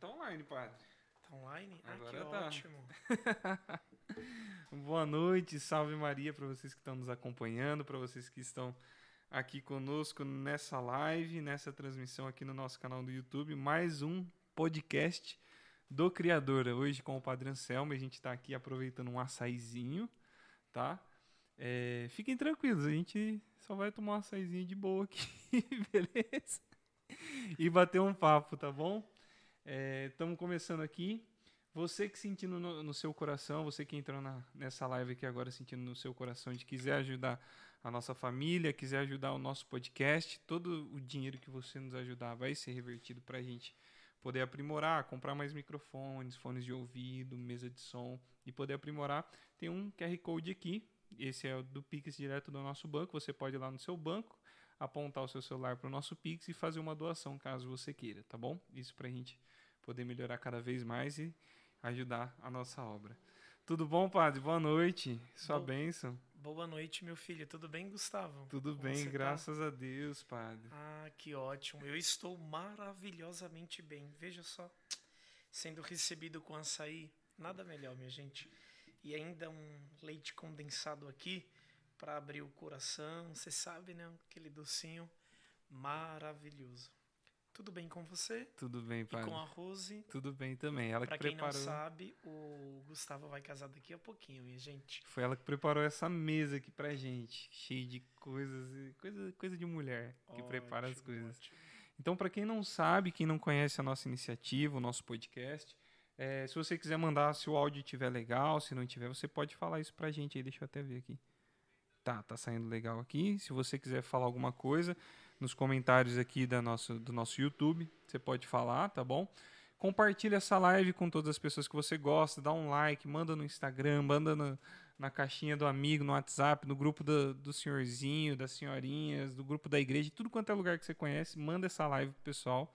tá online, padre. Tá online? Ah, Agora que tá. ótimo. Boa noite, salve Maria para vocês que estão nos acompanhando, para vocês que estão aqui conosco nessa live, nessa transmissão aqui no nosso canal do YouTube. Mais um podcast do Criador. Hoje com o Padre Anselmo, a gente está aqui aproveitando um açaizinho, tá? É, fiquem tranquilos, a gente só vai tomar um açaizinho de boa aqui, beleza? E bater um papo, tá bom? Estamos começando aqui. Você que sentindo no, no seu coração, você que entrou na, nessa live aqui agora sentindo no seu coração de quiser ajudar a nossa família, quiser ajudar o nosso podcast, todo o dinheiro que você nos ajudar vai ser revertido para a gente poder aprimorar, comprar mais microfones, fones de ouvido, mesa de som e poder aprimorar. Tem um QR Code aqui, esse é do Pix direto do nosso banco. Você pode ir lá no seu banco, apontar o seu celular para o nosso Pix e fazer uma doação caso você queira, tá bom? Isso para a gente poder melhorar cada vez mais e ajudar a nossa obra. Tudo bom, padre? Boa noite. Sua Bo- bênção. Boa noite, meu filho. Tudo bem, Gustavo? Tudo Como bem, tá? graças a Deus, padre. Ah, que ótimo. Eu estou maravilhosamente bem. Veja só, sendo recebido com açaí, nada melhor, minha gente. E ainda um leite condensado aqui para abrir o coração. Você sabe, né? Aquele docinho maravilhoso. Tudo bem com você? Tudo bem, E padre. com a Rose? Tudo bem também. Ela que Para quem não preparou. sabe, o Gustavo vai casar daqui a pouquinho, minha gente. Foi ela que preparou essa mesa aqui pra gente, cheia de coisas, e- coisa, coisa de mulher que prepara as Ótimo, coisas. ótimo. Então, para quem não sabe, quem não conhece a nossa iniciativa, o nosso podcast, é, se você quiser mandar, se o áudio estiver legal, se não tiver, você pode falar isso pra gente aí. Deixa eu até ver aqui. Tá, tá saindo legal aqui. Se você quiser falar alguma coisa nos comentários aqui da nossa, do nosso YouTube, você pode falar, tá bom? Compartilha essa live com todas as pessoas que você gosta, dá um like, manda no Instagram, manda na, na caixinha do amigo, no WhatsApp, no grupo do, do senhorzinho, das senhorinhas, do grupo da igreja, tudo quanto é lugar que você conhece, manda essa live pro pessoal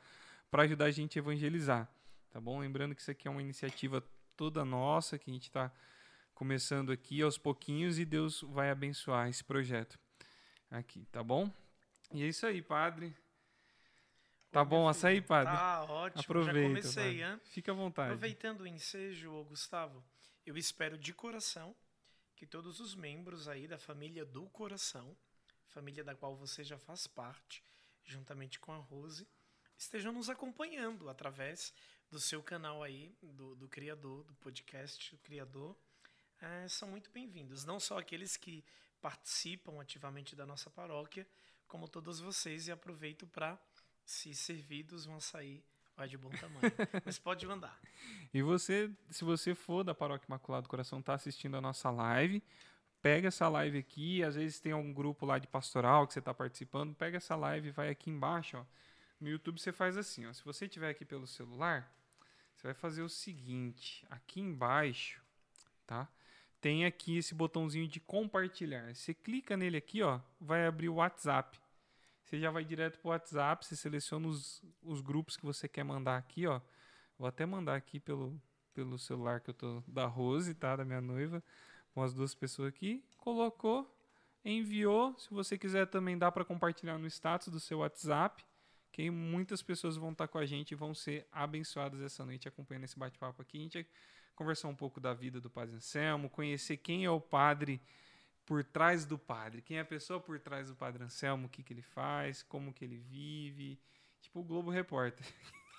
para ajudar a gente a evangelizar, tá bom? Lembrando que isso aqui é uma iniciativa toda nossa, que a gente está começando aqui aos pouquinhos e Deus vai abençoar esse projeto aqui, tá bom? E é isso aí, padre. Tá Ô, bom, açaí, padre? Tá ótimo. Aproveita. Já comecei, hein? Fica à vontade. Aproveitando o ensejo, Gustavo, eu espero de coração que todos os membros aí da família do coração, família da qual você já faz parte, juntamente com a Rose, estejam nos acompanhando através do seu canal aí, do, do Criador, do podcast do Criador. É, são muito bem-vindos. Não só aqueles que participam ativamente da nossa paróquia, como todos vocês, e aproveito para, se servidos, um açaí vai de bom tamanho. Mas pode mandar. E você, se você for da Paróquia Imaculado do Coração, tá assistindo a nossa live, pega essa live aqui, às vezes tem algum grupo lá de pastoral que você está participando, pega essa live e vai aqui embaixo, ó. No YouTube você faz assim, ó. Se você estiver aqui pelo celular, você vai fazer o seguinte, aqui embaixo, tá? Tem aqui esse botãozinho de compartilhar. Você clica nele aqui, ó, vai abrir o WhatsApp. Você já vai direto pro WhatsApp, você seleciona os, os grupos que você quer mandar aqui, ó. Vou até mandar aqui pelo, pelo celular que eu tô da Rose, tá? Da minha noiva. Com as duas pessoas aqui. Colocou, enviou. Se você quiser também dá para compartilhar no status do seu WhatsApp. Que muitas pessoas vão estar com a gente e vão ser abençoadas essa noite acompanhando esse bate-papo aqui. A gente conversar um pouco da vida do Padre Anselmo, conhecer quem é o padre por trás do padre. Quem é a pessoa por trás do Padre Anselmo, o que, que ele faz, como que ele vive. Tipo o Globo Repórter.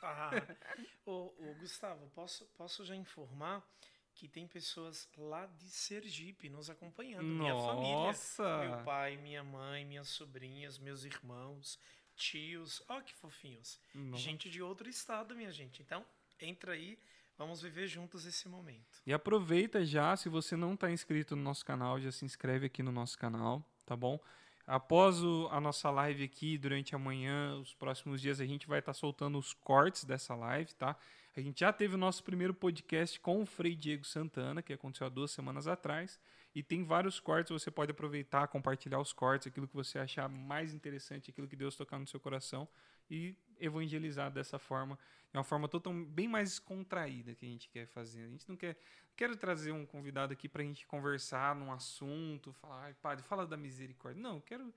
Ah, ô, ô, Gustavo, posso, posso já informar que tem pessoas lá de Sergipe nos acompanhando. Minha família. Meu pai, minha mãe, minhas sobrinhas, meus irmãos, tios. Ó, que fofinhos. Nossa. Gente de outro estado, minha gente. Então, entra aí, vamos viver juntos esse momento. E aproveita já, se você não está inscrito no nosso canal, já se inscreve aqui no nosso canal, tá bom? Após o- a nossa live aqui, durante a manhã, os próximos dias, a gente vai estar soltando os cortes dessa live, tá? A gente já teve o nosso primeiro podcast com o Frei Diego Santana, que aconteceu há duas semanas atrás. E tem vários cortes, você pode aproveitar, compartilhar os cortes, aquilo que você achar mais interessante, aquilo que Deus tocar no seu coração e evangelizar dessa forma, de uma forma total, bem mais contraída que a gente quer fazer. A gente não quer. Quero trazer um convidado aqui para a gente conversar num assunto, falar, "Ai, padre, fala da misericórdia. Não, quero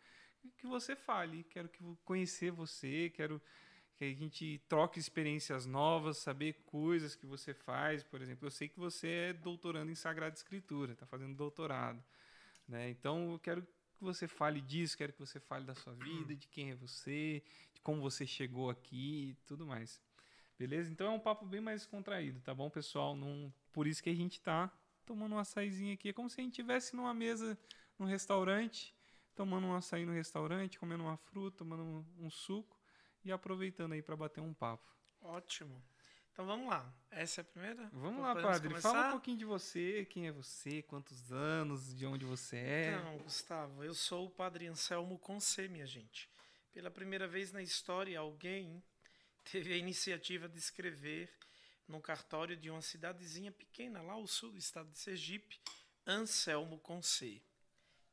que você fale, quero que conhecer você, quero que a gente troque experiências novas, saber coisas que você faz. Por exemplo, eu sei que você é doutorando em Sagrada Escritura, está fazendo doutorado. Né? Então, eu quero que você fale disso, quero que você fale da sua vida, de quem é você, de como você chegou aqui e tudo mais. Beleza? Então é um papo bem mais contraído, tá bom, pessoal? Não, por isso que a gente tá tomando um açaizinho aqui. É como se a gente estivesse numa mesa num restaurante, tomando um açaí no restaurante, comendo uma fruta, tomando um, um suco e aproveitando aí para bater um papo. Ótimo. Então vamos lá. Essa é a primeira? Vamos lá, padre. Começar? Fala um pouquinho de você, quem é você, quantos anos, de onde você é. Então, Gustavo, eu sou o padre Anselmo Conce, minha gente. Pela primeira vez na história, alguém teve a iniciativa de escrever no cartório de uma cidadezinha pequena lá ao sul do estado de Sergipe, Anselmo com C.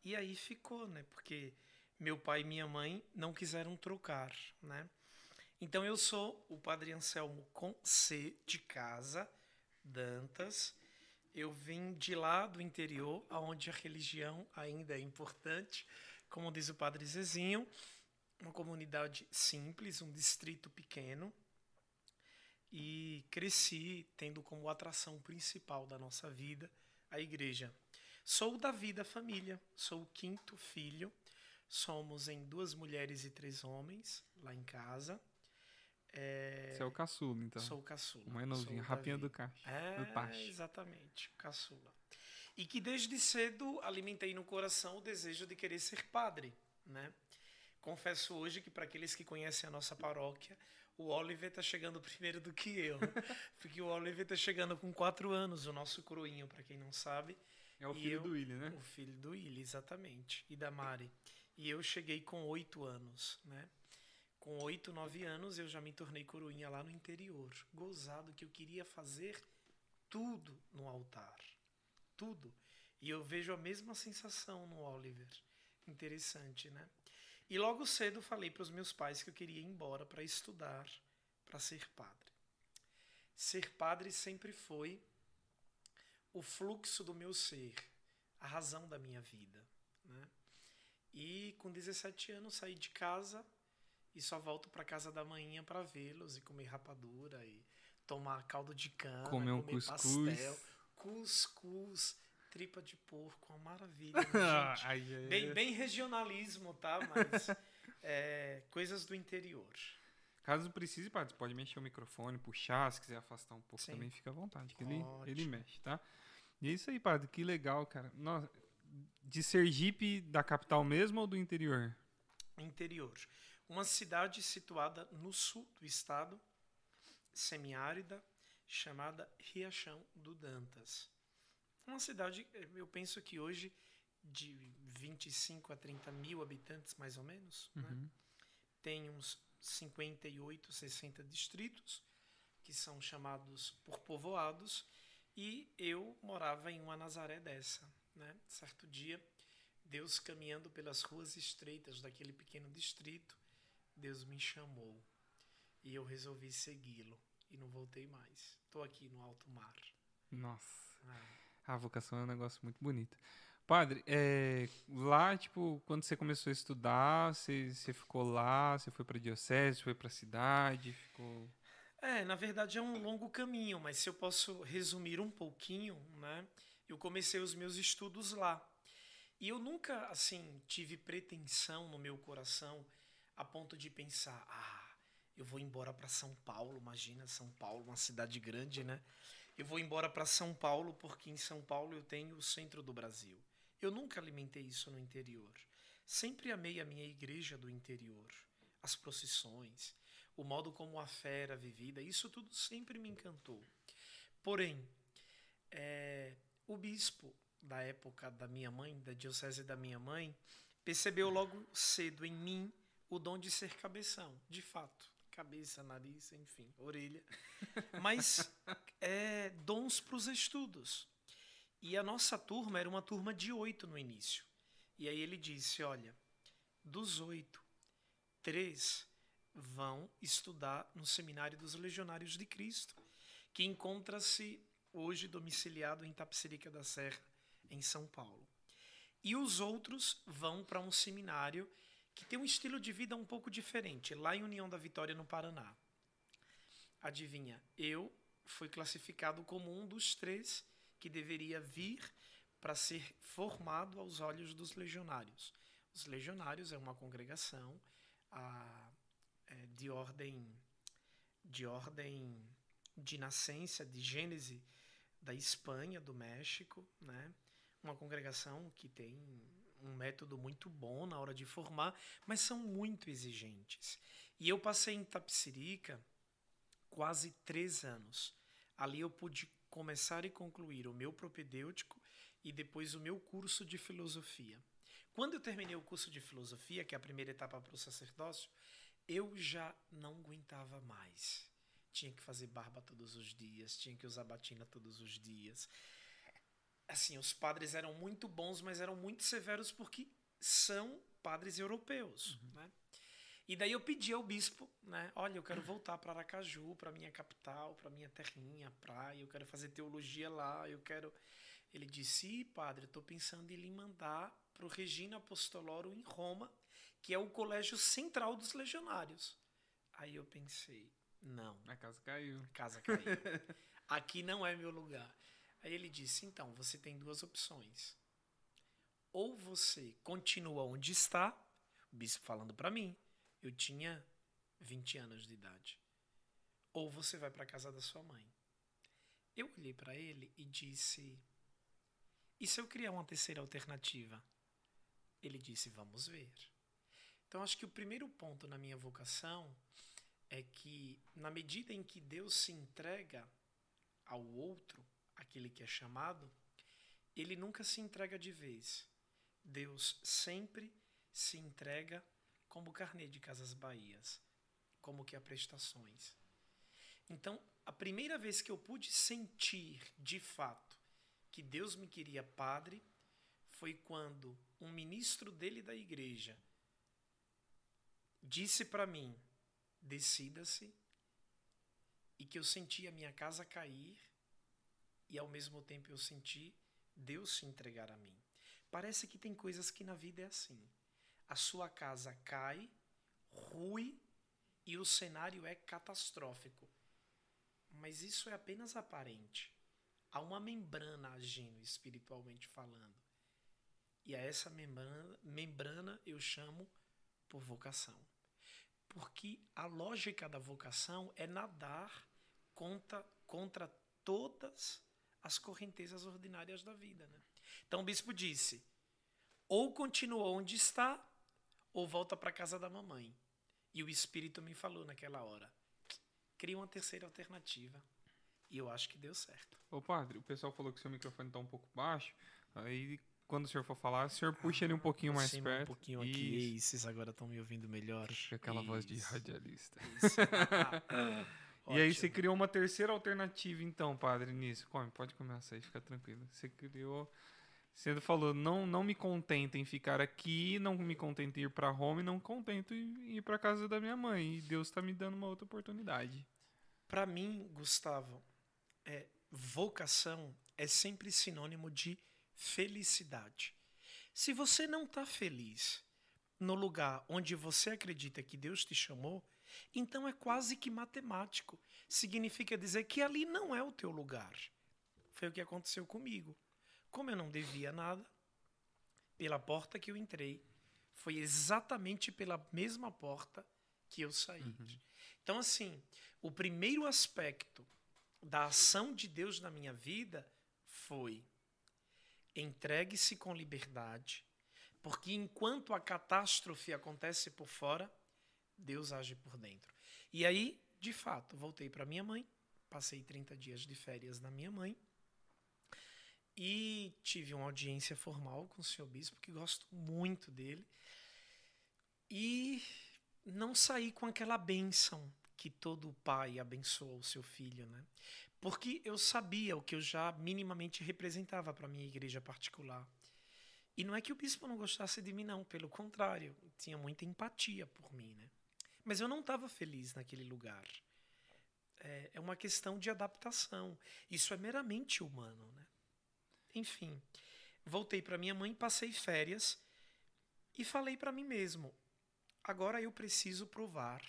E aí ficou, né? Porque meu pai e minha mãe não quiseram trocar, né? Então eu sou o Padre Anselmo com C de casa, Dantas. Eu vim de lá do interior, aonde a religião ainda é importante, como diz o Padre Zezinho uma comunidade simples, um distrito pequeno, e cresci tendo como atração principal da nossa vida a igreja. Sou da vida família, sou o quinto filho, somos em duas mulheres e três homens lá em casa. É... Você é o caçula, então. Sou o caçula. Mãe novinha, rapinha do caixa. É, do exatamente, caçula. E que desde cedo alimentei no coração o desejo de querer ser padre, né? Confesso hoje que para aqueles que conhecem a nossa paróquia, o Oliver está chegando primeiro do que eu. porque o Oliver está chegando com quatro anos, o nosso coroinho, para quem não sabe. É o filho eu, do Willy, né? O filho do Willy, exatamente. E da Mari. E eu cheguei com oito anos, né? Com oito, nove anos, eu já me tornei coroinha lá no interior. Gozado que eu queria fazer tudo no altar. Tudo. E eu vejo a mesma sensação no Oliver. Interessante, né? E logo cedo falei para os meus pais que eu queria ir embora para estudar, para ser padre. Ser padre sempre foi o fluxo do meu ser, a razão da minha vida. Né? E com 17 anos saí de casa e só volto para casa da manhã para vê-los e comer rapadura e tomar caldo de cana, comer, um comer cuscuz. pastel, cuscuz tripa de porco, uma maravilha. Né, bem, bem, regionalismo, tá? Mas é, coisas do interior. Caso precise, padre, pode mexer o microfone, puxar, se quiser afastar um pouco Sim. também, fica à vontade, que ele, ele mexe, tá? E é isso aí, padre, que legal, cara. Nossa, de Sergipe, da capital mesmo ou do interior? Interior. Uma cidade situada no sul do estado, semiárida, chamada Riachão do Dantas. Uma cidade, eu penso que hoje, de 25 a 30 mil habitantes, mais ou menos, né? uhum. né? tem uns 58, 60 distritos, que são chamados por povoados, e eu morava em uma Nazaré dessa. Né? Certo dia, Deus caminhando pelas ruas estreitas daquele pequeno distrito, Deus me chamou e eu resolvi segui-lo e não voltei mais. Estou aqui no alto mar. Nossa. Ah. A vocação é um negócio muito bonito. Padre, é, lá, tipo, quando você começou a estudar, você, você ficou lá, você foi para diocese, foi para a cidade, ficou... É, na verdade é um longo caminho, mas se eu posso resumir um pouquinho, né? Eu comecei os meus estudos lá. E eu nunca, assim, tive pretensão no meu coração a ponto de pensar, ah, eu vou embora para São Paulo, imagina São Paulo, uma cidade grande, né? Eu vou embora para São Paulo porque em São Paulo eu tenho o centro do Brasil. Eu nunca alimentei isso no interior. Sempre amei a minha igreja do interior, as procissões, o modo como a fé era vivida, isso tudo sempre me encantou. Porém, é, o bispo da época da minha mãe, da diocese da minha mãe, percebeu logo cedo em mim o dom de ser cabeção, de fato cabeça, nariz, enfim, orelha. Mas é, dons para os estudos. E a nossa turma era uma turma de oito no início. E aí ele disse: olha, dos oito, três vão estudar no Seminário dos Legionários de Cristo, que encontra-se hoje domiciliado em Tapsirica da Serra, em São Paulo. E os outros vão para um seminário que tem um estilo de vida um pouco diferente, lá em União da Vitória, no Paraná. Adivinha, eu fui classificado como um dos três que deveria vir para ser formado aos olhos dos legionários. Os legionários é uma congregação a, é, de ordem de ordem de nascença, de gênese da Espanha, do México, né? Uma congregação que tem um método muito bom na hora de formar, mas são muito exigentes. E eu passei em Tapsirica quase três anos. Ali eu pude começar e concluir o meu propedêutico e depois o meu curso de filosofia. Quando eu terminei o curso de filosofia, que é a primeira etapa para o sacerdócio, eu já não aguentava mais. Tinha que fazer barba todos os dias, tinha que usar batina todos os dias assim, os padres eram muito bons, mas eram muito severos porque são padres europeus, uhum. né? E daí eu pedi ao bispo, né? Olha, eu quero voltar para Aracaju, para minha capital, para minha terrinha, praia, eu quero fazer teologia lá, eu quero. Ele disse, padre, estou pensando em lhe mandar para o Regina Apostoloro em Roma, que é o colégio central dos legionários. Aí eu pensei, não. A casa caiu. A casa caiu. Aqui não é meu lugar. Aí ele disse: então, você tem duas opções. Ou você continua onde está, o bispo falando para mim, eu tinha 20 anos de idade. Ou você vai para a casa da sua mãe. Eu olhei para ele e disse: E se eu criar uma terceira alternativa? Ele disse: Vamos ver. Então, acho que o primeiro ponto na minha vocação é que, na medida em que Deus se entrega ao outro, aquele que é chamado, ele nunca se entrega de vez. Deus sempre se entrega como carnê de Casas Bahias, como que a prestações. Então, a primeira vez que eu pude sentir de fato que Deus me queria padre foi quando um ministro dele da igreja disse para mim: decida-se, e que eu senti a minha casa cair e ao mesmo tempo eu senti Deus se entregar a mim. Parece que tem coisas que na vida é assim. A sua casa cai, rui e o cenário é catastrófico. Mas isso é apenas aparente. Há uma membrana agindo espiritualmente falando. E a essa membrana, membrana eu chamo por vocação. Porque a lógica da vocação é nadar contra, contra todas as correntezas ordinárias da vida. Né? Então o bispo disse: ou continua onde está, ou volta para a casa da mamãe. E o espírito me falou naquela hora: cria uma terceira alternativa. E eu acho que deu certo. Ô padre, o pessoal falou que seu microfone está um pouco baixo. Aí quando o senhor for falar, o senhor puxa ele um pouquinho mais perto. Um pouquinho Isso. aqui. Vocês agora estão me ouvindo melhor. Aquela Isso. voz de radialista. E aí você criou uma terceira alternativa, então, padre, nisso. Come, pode começar aí, fica tranquilo. Você criou. Você falou, não, não me contento em ficar aqui, não me contento em ir para Roma e não contento em ir para casa da minha mãe. E Deus está me dando uma outra oportunidade. Para mim, Gustavo, é, vocação é sempre sinônimo de felicidade. Se você não está feliz no lugar onde você acredita que Deus te chamou, então é quase que matemático. Significa dizer que ali não é o teu lugar. Foi o que aconteceu comigo. Como eu não devia nada, pela porta que eu entrei, foi exatamente pela mesma porta que eu saí. Uhum. Então, assim, o primeiro aspecto da ação de Deus na minha vida foi entregue-se com liberdade, porque enquanto a catástrofe acontece por fora, Deus age por dentro. E aí, de fato, voltei para minha mãe, passei 30 dias de férias na minha mãe e tive uma audiência formal com o senhor bispo, que gosto muito dele. E não saí com aquela bênção que todo pai abençoa o seu filho, né? Porque eu sabia o que eu já minimamente representava para minha igreja particular. E não é que o bispo não gostasse de mim, não, pelo contrário, tinha muita empatia por mim, né? Mas eu não estava feliz naquele lugar. É, é, uma questão de adaptação. Isso é meramente humano. Né? Enfim, voltei para minha mãe, passei férias e falei para mim mesmo: agora eu preciso provar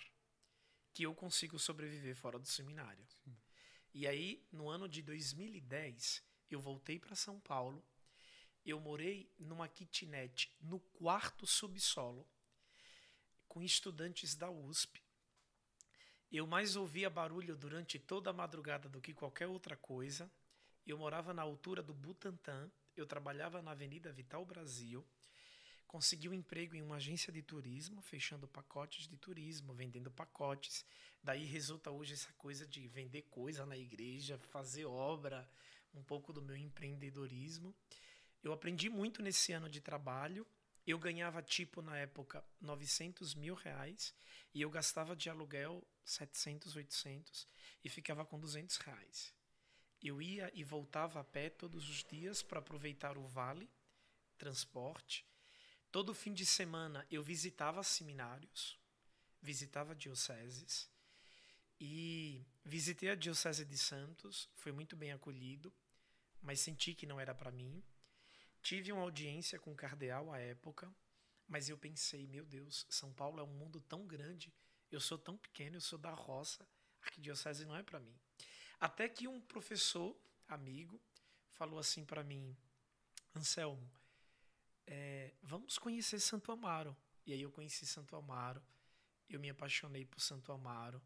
que eu consigo sobreviver fora do seminário. Sim. E aí, no ano de 2010, eu voltei para São Paulo. Eu morei numa kitnet no quarto subsolo com estudantes da USP. Eu mais ouvia barulho durante toda a madrugada do que qualquer outra coisa. Eu morava na altura do Butantã, eu trabalhava na Avenida Vital Brasil, consegui um emprego em uma agência de turismo, fechando pacotes de turismo, vendendo pacotes. Daí resulta hoje essa coisa de vender coisa na igreja, fazer obra, um pouco do meu empreendedorismo. Eu aprendi muito nesse ano de trabalho eu ganhava tipo na época 900 mil reais e eu gastava de aluguel 700, 800 e ficava com 200 reais. Eu ia e voltava a pé todos os dias para aproveitar o vale, transporte. Todo fim de semana eu visitava seminários, visitava dioceses e visitei a diocese de Santos, foi muito bem acolhido, mas senti que não era para mim. Tive uma audiência com o cardeal à época, mas eu pensei, meu Deus, São Paulo é um mundo tão grande, eu sou tão pequeno, eu sou da roça, arquidiocese não é para mim. Até que um professor, amigo, falou assim para mim, Anselmo, é, vamos conhecer Santo Amaro. E aí eu conheci Santo Amaro, eu me apaixonei por Santo Amaro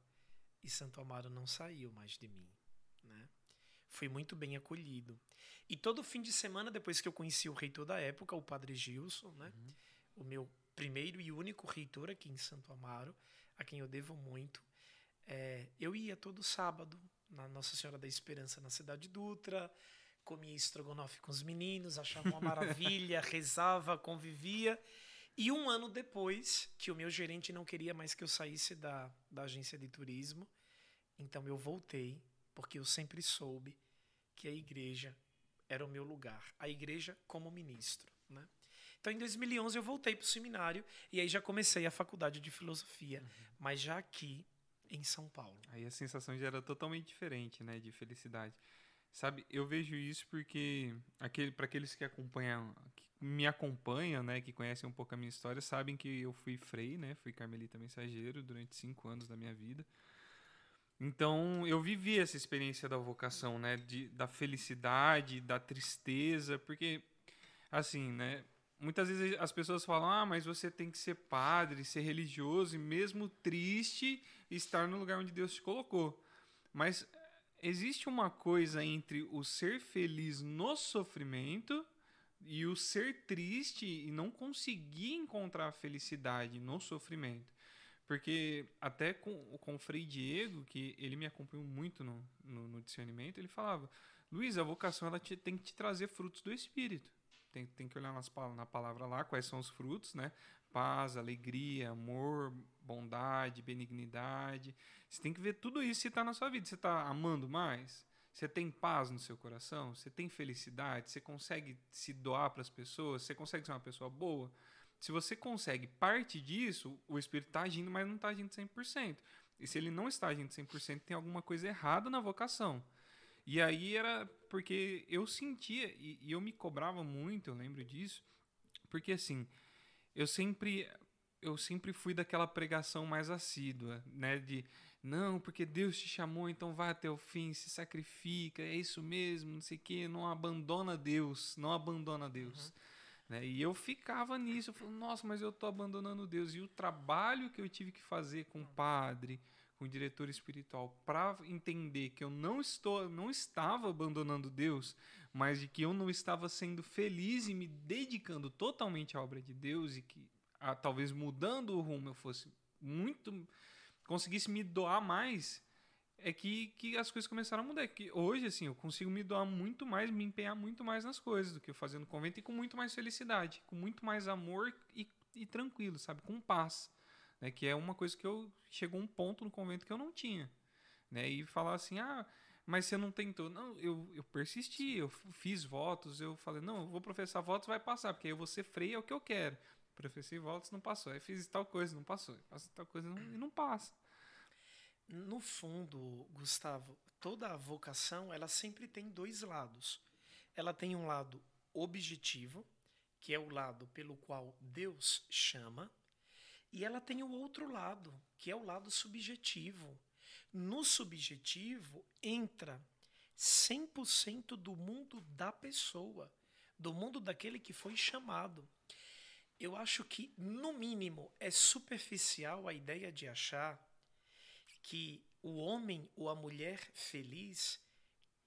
e Santo Amaro não saiu mais de mim, né? Fui muito bem acolhido. E todo fim de semana, depois que eu conheci o reitor da época, o padre Gilson, né? Uhum. O meu primeiro e único reitor aqui em Santo Amaro, a quem eu devo muito. É, eu ia todo sábado na Nossa Senhora da Esperança, na Cidade Dutra, comia estrogonofe com os meninos, achava uma maravilha, rezava, convivia. E um ano depois, que o meu gerente não queria mais que eu saísse da, da agência de turismo, então eu voltei porque eu sempre soube que a igreja era o meu lugar, a igreja como ministro, né? Então, em 2011 eu voltei para o seminário e aí já comecei a faculdade de filosofia, uhum. mas já aqui em São Paulo. Aí a sensação já era totalmente diferente, né, de felicidade. Sabe, eu vejo isso porque aquele para aqueles que acompanham, que me acompanham, né, que conhecem um pouco a minha história, sabem que eu fui frei, né, fui carmelita mensageiro durante cinco anos da minha vida. Então, eu vivi essa experiência da vocação, né? De, da felicidade, da tristeza, porque, assim, né? Muitas vezes as pessoas falam, ah, mas você tem que ser padre, ser religioso, e mesmo triste, estar no lugar onde Deus te colocou. Mas existe uma coisa entre o ser feliz no sofrimento e o ser triste e não conseguir encontrar a felicidade no sofrimento. Porque até com, com o Frei Diego, que ele me acompanhou muito no, no, no discernimento, ele falava: Luiz, a vocação ela te, tem que te trazer frutos do Espírito. Tem, tem que olhar nas, na palavra lá quais são os frutos, né? Paz, alegria, amor, bondade, benignidade. Você tem que ver tudo isso se está na sua vida. Você está amando mais? Você tem paz no seu coração? Você tem felicidade? Você consegue se doar para as pessoas? Você consegue ser uma pessoa boa? Se você consegue parte disso, o espírito está agindo, mas não está agindo 100%. E se ele não está agindo 100%, tem alguma coisa errada na vocação. E aí era porque eu sentia, e, e eu me cobrava muito, eu lembro disso, porque assim, eu sempre eu sempre fui daquela pregação mais assídua, né, de não, porque Deus te chamou, então vai até o fim, se sacrifica, é isso mesmo, não sei o quê, não abandona Deus, não abandona Deus. Uhum. Né? E eu ficava nisso, eu falei, nossa, mas eu estou abandonando Deus. E o trabalho que eu tive que fazer com o padre, com o diretor espiritual, para entender que eu não estou, não estava abandonando Deus, mas de que eu não estava sendo feliz e me dedicando totalmente à obra de Deus e que a, talvez mudando o rumo eu fosse muito conseguisse me doar mais é que, que as coisas começaram a mudar. Que hoje, assim, eu consigo me doar muito mais, me empenhar muito mais nas coisas do que eu fazia no convento e com muito mais felicidade, com muito mais amor e, e tranquilo, sabe? Com paz. Né? Que é uma coisa que eu. Chegou um ponto no convento que eu não tinha. Né? E falar assim, ah, mas você não tentou. Não, eu, eu persisti, eu fiz votos, eu falei, não, eu vou professar votos, vai passar, porque aí eu vou ser freio, é o que eu quero. Professei votos, não passou. Aí fiz tal coisa, não passou. Faço tal coisa não, e não passa. No fundo, Gustavo, toda a vocação ela sempre tem dois lados. Ela tem um lado objetivo, que é o lado pelo qual Deus chama, E ela tem o outro lado, que é o lado subjetivo. No subjetivo entra 100% do mundo da pessoa, do mundo daquele que foi chamado. Eu acho que, no mínimo, é superficial a ideia de achar que o homem ou a mulher feliz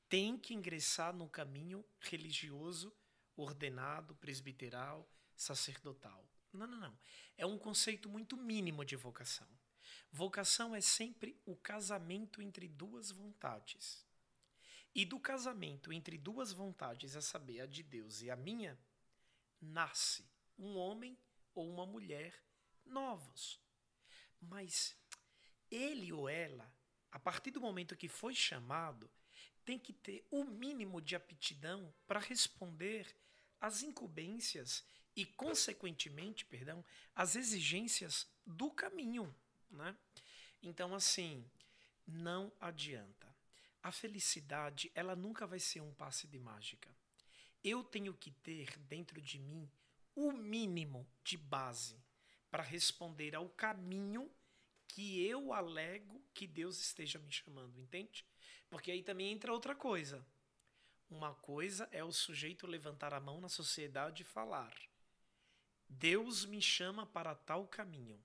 tem que ingressar no caminho religioso, ordenado, presbiteral, sacerdotal. Não, não, não. É um conceito muito mínimo de vocação. Vocação é sempre o casamento entre duas vontades. E do casamento entre duas vontades, a saber, a de Deus e a minha, nasce um homem ou uma mulher novos. Mas ele ou ela, a partir do momento que foi chamado, tem que ter o mínimo de aptidão para responder às incumbências e, consequentemente, perdão, às exigências do caminho. Né? Então, assim, não adianta. A felicidade, ela nunca vai ser um passe de mágica. Eu tenho que ter dentro de mim o mínimo de base para responder ao caminho que eu alego que Deus esteja me chamando, entende? Porque aí também entra outra coisa. Uma coisa é o sujeito levantar a mão na sociedade e falar: Deus me chama para tal caminho.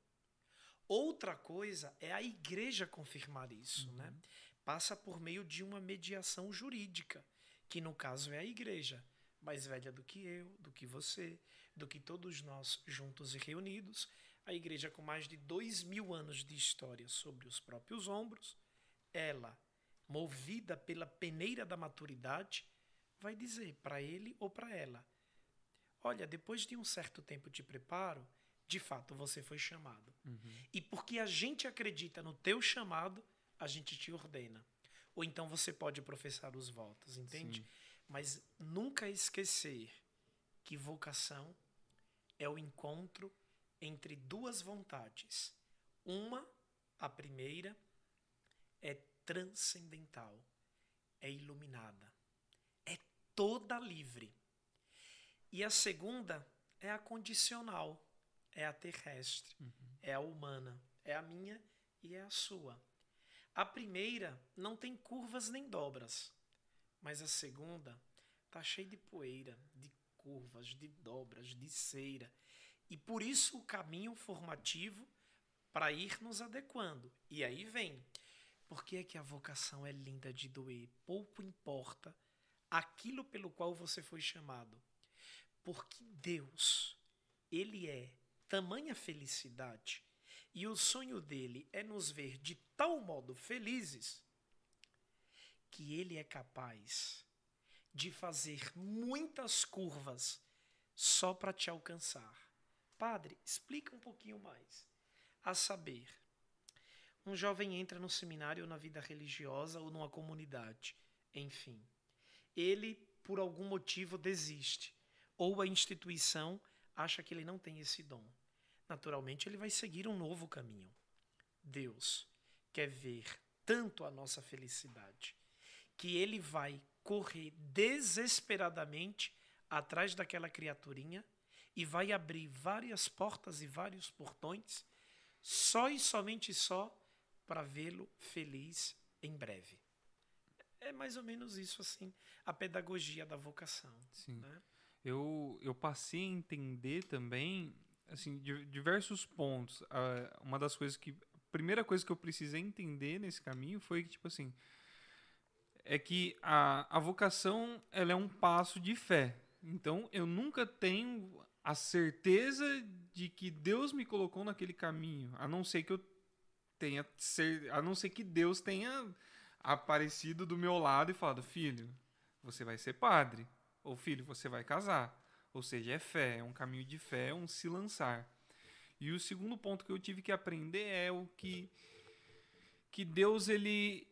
Outra coisa é a igreja confirmar isso, né? uhum. né? Passa por meio de uma mediação jurídica, que no caso é a igreja, mais velha do que eu, do que você, do que todos nós juntos e reunidos. A igreja com mais de dois mil anos de história sobre os próprios ombros, ela, movida pela peneira da maturidade, vai dizer para ele ou para ela: Olha, depois de um certo tempo de preparo, de fato você foi chamado. Uhum. E porque a gente acredita no teu chamado, a gente te ordena. Ou então você pode professar os votos, entende? Sim. Mas nunca esquecer que vocação é o encontro entre duas vontades. Uma, a primeira, é transcendental, é iluminada, é toda livre. E a segunda é a condicional, é a terrestre, uhum. é a humana, é a minha e é a sua. A primeira não tem curvas nem dobras, mas a segunda tá cheia de poeira, de curvas, de dobras, de cera. E por isso o caminho formativo para ir nos adequando. E aí vem. Por que é que a vocação é linda de doer? Pouco importa aquilo pelo qual você foi chamado. Porque Deus, ele é tamanha felicidade e o sonho dele é nos ver de tal modo felizes que ele é capaz de fazer muitas curvas só para te alcançar. Padre, explica um pouquinho mais. A saber, um jovem entra no seminário ou na vida religiosa ou numa comunidade, enfim. Ele, por algum motivo, desiste, ou a instituição acha que ele não tem esse dom naturalmente ele vai seguir um novo caminho. Deus quer ver tanto a nossa felicidade que ele vai correr desesperadamente atrás daquela criaturinha e vai abrir várias portas e vários portões só e somente só para vê-lo feliz em breve. É mais ou menos isso assim, a pedagogia da vocação. Sim. Né? Eu, eu passei a entender também assim, diversos pontos. uma das coisas que. A primeira coisa que eu precisei entender nesse caminho foi que, tipo assim. É que a, a vocação ela é um passo de fé. Então eu nunca tenho a certeza de que Deus me colocou naquele caminho, a não ser que eu tenha ser, a não ser que Deus tenha aparecido do meu lado e falado: "Filho, você vai ser padre", ou "Filho, você vai casar". Ou seja, é fé, é um caminho de fé, é um se lançar. E o segundo ponto que eu tive que aprender é o que que Deus ele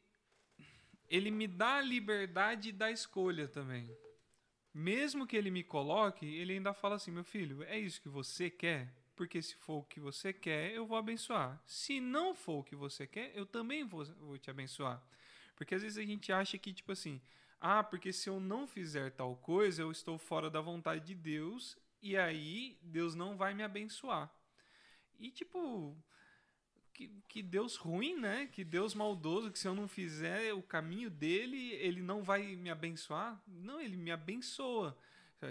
ele me dá a liberdade da escolha também. Mesmo que ele me coloque, ele ainda fala assim: "Meu filho, é isso que você quer? Porque se for o que você quer, eu vou abençoar. Se não for o que você quer, eu também vou, vou te abençoar." Porque às vezes a gente acha que tipo assim, ah, porque se eu não fizer tal coisa, eu estou fora da vontade de Deus e aí Deus não vai me abençoar. E, tipo, que, que Deus ruim, né? Que Deus maldoso, que se eu não fizer o caminho dele, ele não vai me abençoar. Não, ele me abençoa.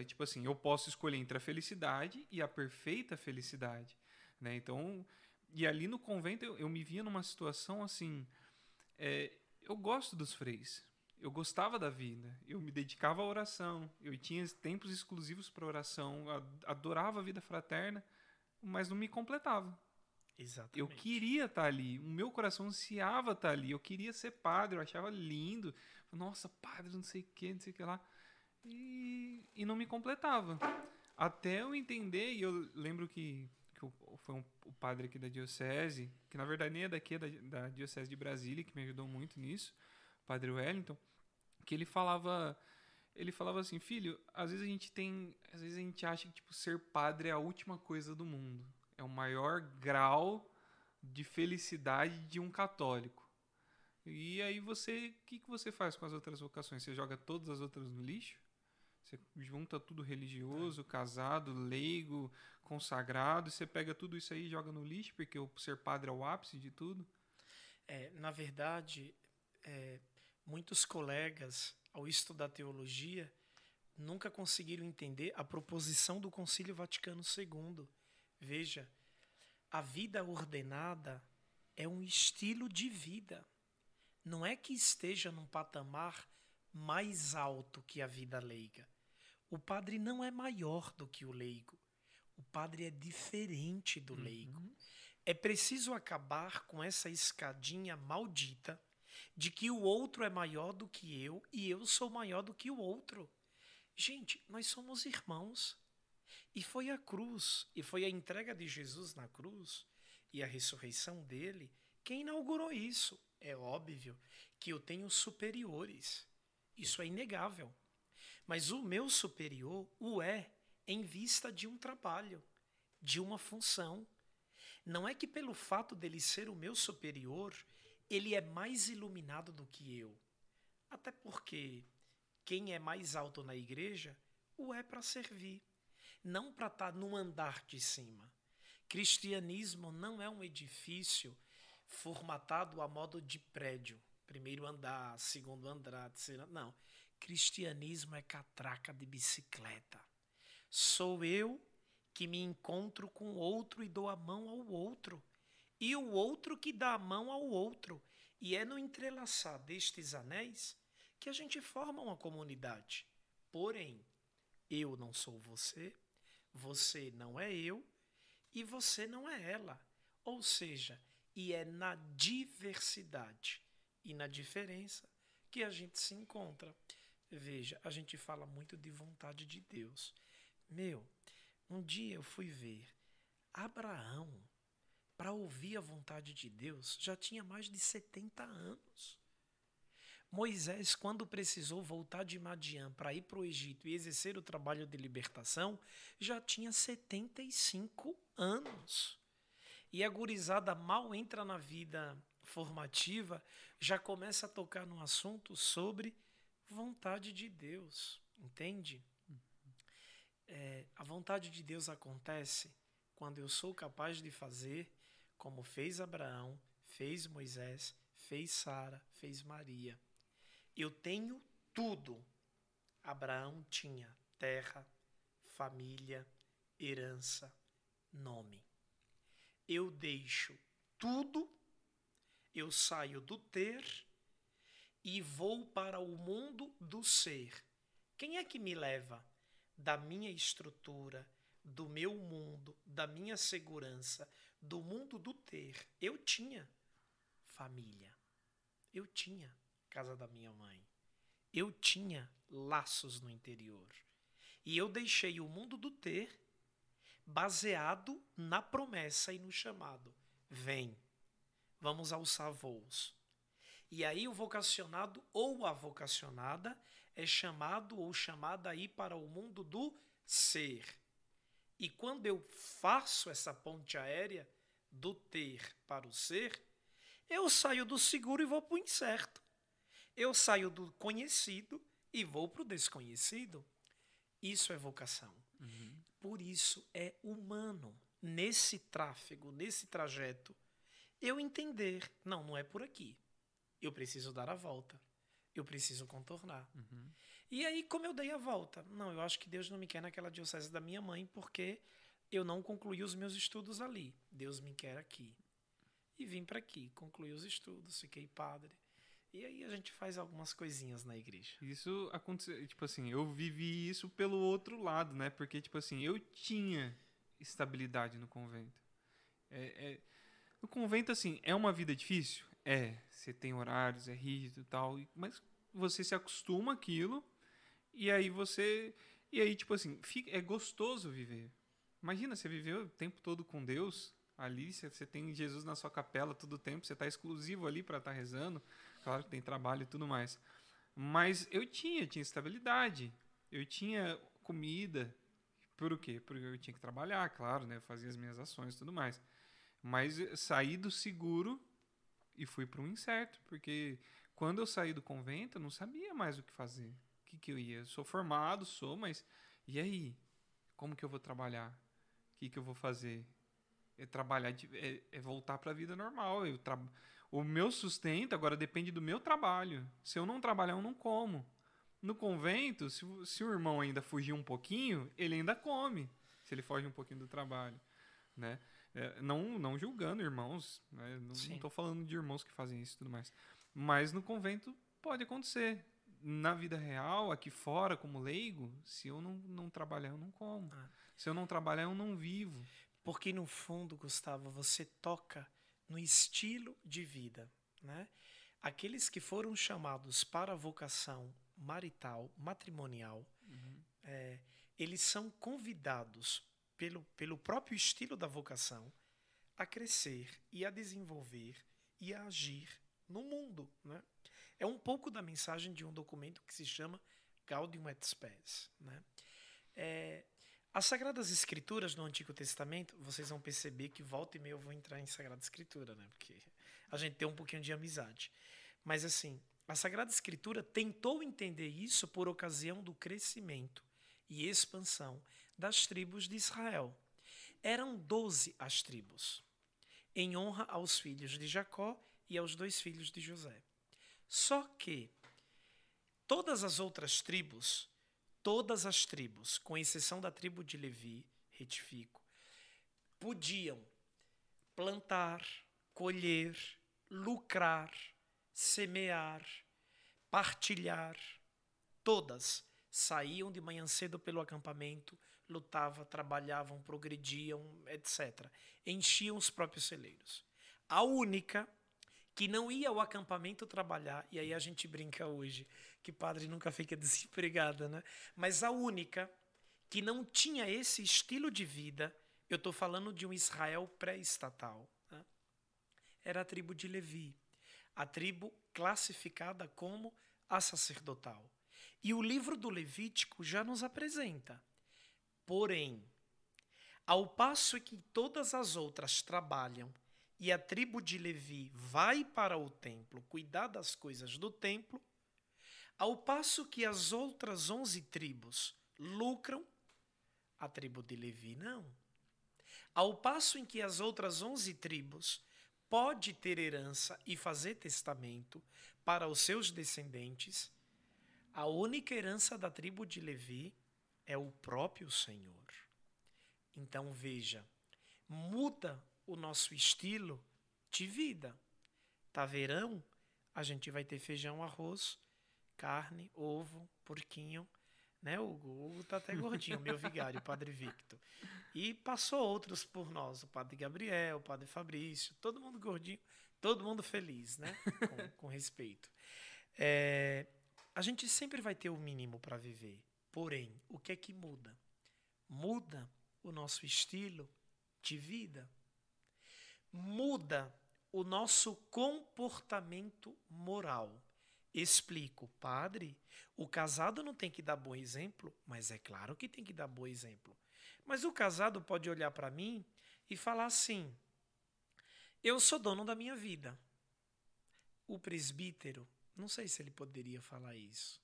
Tipo assim, eu posso escolher entre a felicidade e a perfeita felicidade. Né? Então, e ali no convento eu, eu me via numa situação assim. É, eu gosto dos freis. Eu gostava da vida. Eu me dedicava à oração. Eu tinha tempos exclusivos para oração. Adorava a vida fraterna, mas não me completava. Exatamente. Eu queria estar tá ali, o meu coração ansiava estar tá ali, eu queria ser padre, eu achava lindo. Nossa, padre, não sei o que, não sei o que lá. E, e não me completava. Até eu entender, e eu lembro que, que foi um, o padre aqui da diocese, que na verdade nem é daqui, é da, da diocese de Brasília, que me ajudou muito nisso, o padre Wellington, que ele falava ele falava assim, filho, às vezes a gente tem, às vezes a gente acha que tipo ser padre é a última coisa do mundo é o maior grau de felicidade de um católico. E aí você, o que, que você faz com as outras vocações? Você joga todas as outras no lixo? Você junta tudo religioso, casado, leigo, consagrado, e você pega tudo isso aí e joga no lixo, porque o ser padre é o ápice de tudo? É, na verdade, é, muitos colegas, ao estudar teologia, nunca conseguiram entender a proposição do Concílio Vaticano II Veja, a vida ordenada é um estilo de vida. Não é que esteja num patamar mais alto que a vida leiga. O padre não é maior do que o leigo. O padre é diferente do uhum. leigo. É preciso acabar com essa escadinha maldita de que o outro é maior do que eu e eu sou maior do que o outro. Gente, nós somos irmãos. E foi a cruz, e foi a entrega de Jesus na cruz e a ressurreição dele quem inaugurou isso. É óbvio que eu tenho superiores. Isso é inegável. Mas o meu superior o é em vista de um trabalho, de uma função. Não é que pelo fato dele ser o meu superior, ele é mais iluminado do que eu. Até porque quem é mais alto na igreja o é para servir não para estar tá no andar de cima. Cristianismo não é um edifício formatado a modo de prédio. Primeiro andar, segundo andar, terceiro. Não. Cristianismo é catraca de bicicleta. Sou eu que me encontro com outro e dou a mão ao outro. E o outro que dá a mão ao outro. E é no entrelaçar destes anéis que a gente forma uma comunidade. Porém, eu não sou você, você não é eu e você não é ela. Ou seja, e é na diversidade e na diferença que a gente se encontra. Veja, a gente fala muito de vontade de Deus. Meu, um dia eu fui ver Abraão, para ouvir a vontade de Deus, já tinha mais de 70 anos. Moisés, quando precisou voltar de Madian para ir para o Egito e exercer o trabalho de libertação, já tinha 75 anos. E a gurizada mal entra na vida formativa, já começa a tocar no assunto sobre vontade de Deus, entende? É, a vontade de Deus acontece quando eu sou capaz de fazer como fez Abraão, fez Moisés, fez Sara, fez Maria. Eu tenho tudo. Abraão tinha terra, família, herança, nome. Eu deixo tudo, eu saio do ter e vou para o mundo do ser. Quem é que me leva da minha estrutura, do meu mundo, da minha segurança, do mundo do ter? Eu tinha família. Eu tinha casa da minha mãe. Eu tinha laços no interior. E eu deixei o mundo do ter baseado na promessa e no chamado. Vem, vamos alçar voos. E aí o vocacionado ou a vocacionada é chamado ou chamada a ir para o mundo do ser. E quando eu faço essa ponte aérea do ter para o ser, eu saio do seguro e vou para o incerto. Eu saio do conhecido e vou para o desconhecido. Isso é vocação. Uhum. Por isso é humano. nesse tráfego, nesse trajeto, eu entender, não, não é por aqui. Eu preciso dar a volta. Eu preciso contornar. Uhum. E aí, como eu dei a volta? Não, eu acho que Deus não me quer naquela diocese da minha mãe porque eu não concluí os meus estudos ali. Deus me quer aqui. E vim para aqui, concluí os estudos, fiquei padre. E aí a gente faz algumas coisinhas na igreja. Isso aconteceu, tipo assim, eu vivi isso pelo outro lado, né? Porque, tipo assim, eu tinha estabilidade no convento. É, é- no convento, assim, é uma vida difícil? É. Você tem horários, é rígido e tal, mas você se acostuma àquilo e aí você. E aí, tipo assim, fica- é gostoso viver. Imagina, você viveu o tempo todo com Deus ali, você, tem Jesus na sua capela todo o tempo, você está exclusivo ali para estar rezando. Claro que tem trabalho e tudo mais. Mas eu tinha, tinha estabilidade. Eu tinha comida. Por quê? Porque eu tinha que trabalhar, claro, né? Eu fazia as minhas ações e tudo mais. Mas saí do seguro e fui para um incerto, porque quando eu saí do convento, eu não sabia mais o que fazer. O que, que eu ia? Eu sou formado, sou, mas e aí? Como que eu vou trabalhar? O que, que eu vou fazer? É trabalhar, de- é, é voltar para a vida normal. Eu tra... O meu sustento agora depende do meu trabalho. Se eu não trabalhar, eu não como. No convento, se, o- se o irmão ainda fugir um pouquinho, ele ainda come. Se ele foge um pouquinho do trabalho, né? É, não, não julgando irmãos, né? não, tô falando de irmãos que fazem isso e tudo mais. Mas no convento pode acontecer. Na vida real, aqui fora, como leigo, se eu não, não trabalhar, eu não como. Ah. Se eu não trabalhar, eu não vivo. Porque no fundo, Gustavo, você toca no estilo de vida, né? Aqueles que foram chamados para a vocação marital, matrimonial, é, eles são convidados pelo, pelo próprio estilo da vocação a crescer e a desenvolver e a agir no mundo, né? É um pouco da mensagem de um documento que se chama Gaudium et Spes, né? É, as Sagradas Escrituras no Antigo Testamento, vocês vão perceber que volta e meia eu vou entrar em Sagrada Escritura, né? Porque a gente tem um pouquinho de amizade. Mas assim, a Sagrada Escritura tentou entender isso por ocasião do crescimento e expansão das tribos de Israel. Eram doze as tribos, em honra aos filhos de Jacó e aos dois filhos de José. Só que todas as outras tribos todas as tribos, com exceção da tribo de Levi, retifico, podiam plantar, colher, lucrar, semear, partilhar. Todas saíam de manhã cedo pelo acampamento, lutavam, trabalhavam, progrediam, etc. Enchiam os próprios celeiros. A única que não ia ao acampamento trabalhar, e aí a gente brinca hoje que padre nunca fica desempregada, né? Mas a única que não tinha esse estilo de vida, eu estou falando de um Israel pré-estatal, né? era a tribo de Levi, a tribo classificada como a sacerdotal. E o livro do Levítico já nos apresenta. Porém, ao passo que todas as outras trabalham e a tribo de Levi vai para o templo cuidar das coisas do templo, ao passo que as outras onze tribos lucram, a tribo de Levi não. Ao passo em que as outras onze tribos pode ter herança e fazer testamento para os seus descendentes, a única herança da tribo de Levi é o próprio Senhor. Então veja, muda o nosso estilo de vida. Tá verão? A gente vai ter feijão, arroz, carne, ovo, porquinho, né, Hugo? O Hugo tá até gordinho, meu vigário, o Padre Victor. E passou outros por nós, o Padre Gabriel, o Padre Fabrício, todo mundo gordinho, todo mundo feliz, né? Com, com respeito. É, a gente sempre vai ter o mínimo para viver. Porém, o que é que muda? Muda o nosso estilo de vida. Muda o nosso comportamento moral. Explico, padre, o casado não tem que dar bom exemplo, mas é claro que tem que dar bom exemplo. Mas o casado pode olhar para mim e falar assim: eu sou dono da minha vida. O presbítero, não sei se ele poderia falar isso,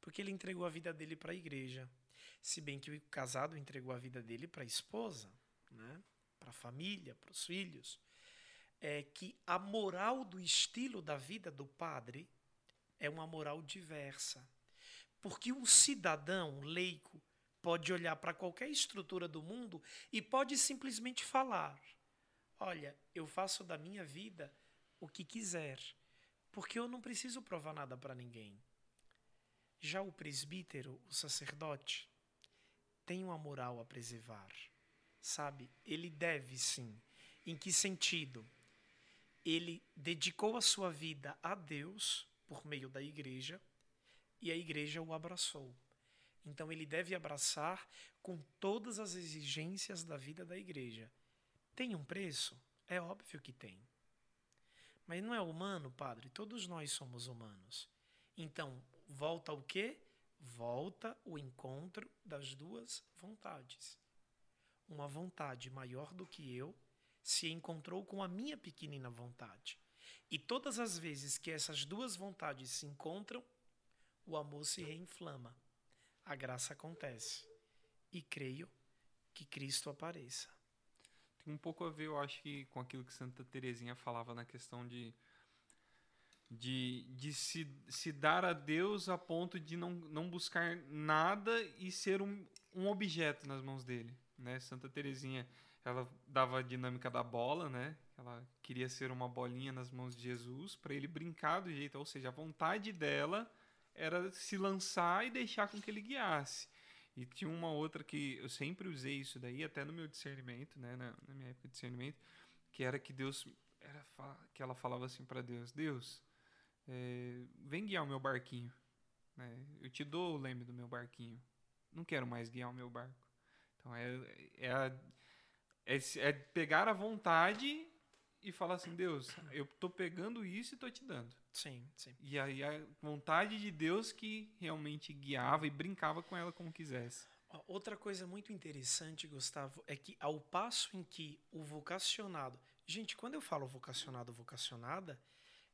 porque ele entregou a vida dele para a igreja, se bem que o casado entregou a vida dele para a esposa, né? Para a família, para os filhos, é que a moral do estilo da vida do padre é uma moral diversa. Porque um cidadão leigo pode olhar para qualquer estrutura do mundo e pode simplesmente falar: Olha, eu faço da minha vida o que quiser, porque eu não preciso provar nada para ninguém. Já o presbítero, o sacerdote, tem uma moral a preservar, sabe? Ele deve sim. Em que sentido? Ele dedicou a sua vida a Deus por meio da igreja e a igreja o abraçou. Então ele deve abraçar com todas as exigências da vida da igreja. Tem um preço? É óbvio que tem. Mas não é humano, padre? Todos nós somos humanos. Então, volta o quê? Volta o encontro das duas vontades. Uma vontade maior do que eu se encontrou com a minha pequenina vontade. E todas as vezes que essas duas vontades se encontram, o amor se reinflama, a graça acontece. E creio que Cristo apareça. Tem um pouco a ver, eu acho que, com aquilo que Santa Teresinha falava na questão de, de, de se, se dar a Deus a ponto de não, não buscar nada e ser um, um objeto nas mãos dele. Né? Santa Teresinha ela dava a dinâmica da bola, né? Ela queria ser uma bolinha nas mãos de Jesus para ele brincar do jeito, ou seja, a vontade dela era se lançar e deixar com que ele guiasse. E tinha uma outra que eu sempre usei isso daí, até no meu discernimento, né, na, na minha época de discernimento, que era que Deus, era que ela falava assim para Deus: Deus, é, vem guiar o meu barquinho. Né? Eu te dou o leme do meu barquinho. Não quero mais guiar o meu barco. Então é, é, é, é pegar a vontade e falar assim, Deus, eu tô pegando isso e tô te dando. Sim, sim. E aí a vontade de Deus que realmente guiava e brincava com ela como quisesse. Outra coisa muito interessante, Gustavo, é que ao passo em que o vocacionado. Gente, quando eu falo vocacionado, vocacionada,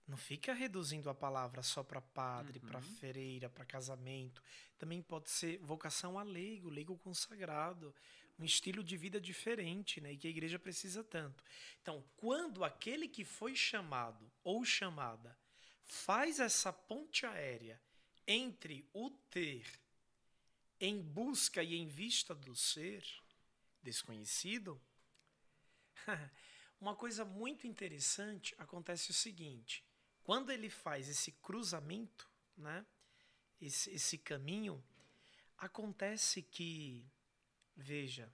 não fica reduzindo a palavra só para padre, uhum. para freira, para casamento. Também pode ser vocação a leigo, leigo consagrado um estilo de vida diferente, né? E que a igreja precisa tanto. Então, quando aquele que foi chamado ou chamada faz essa ponte aérea entre o ter em busca e em vista do ser desconhecido, uma coisa muito interessante acontece o seguinte: quando ele faz esse cruzamento, né? Esse, esse caminho, acontece que Veja,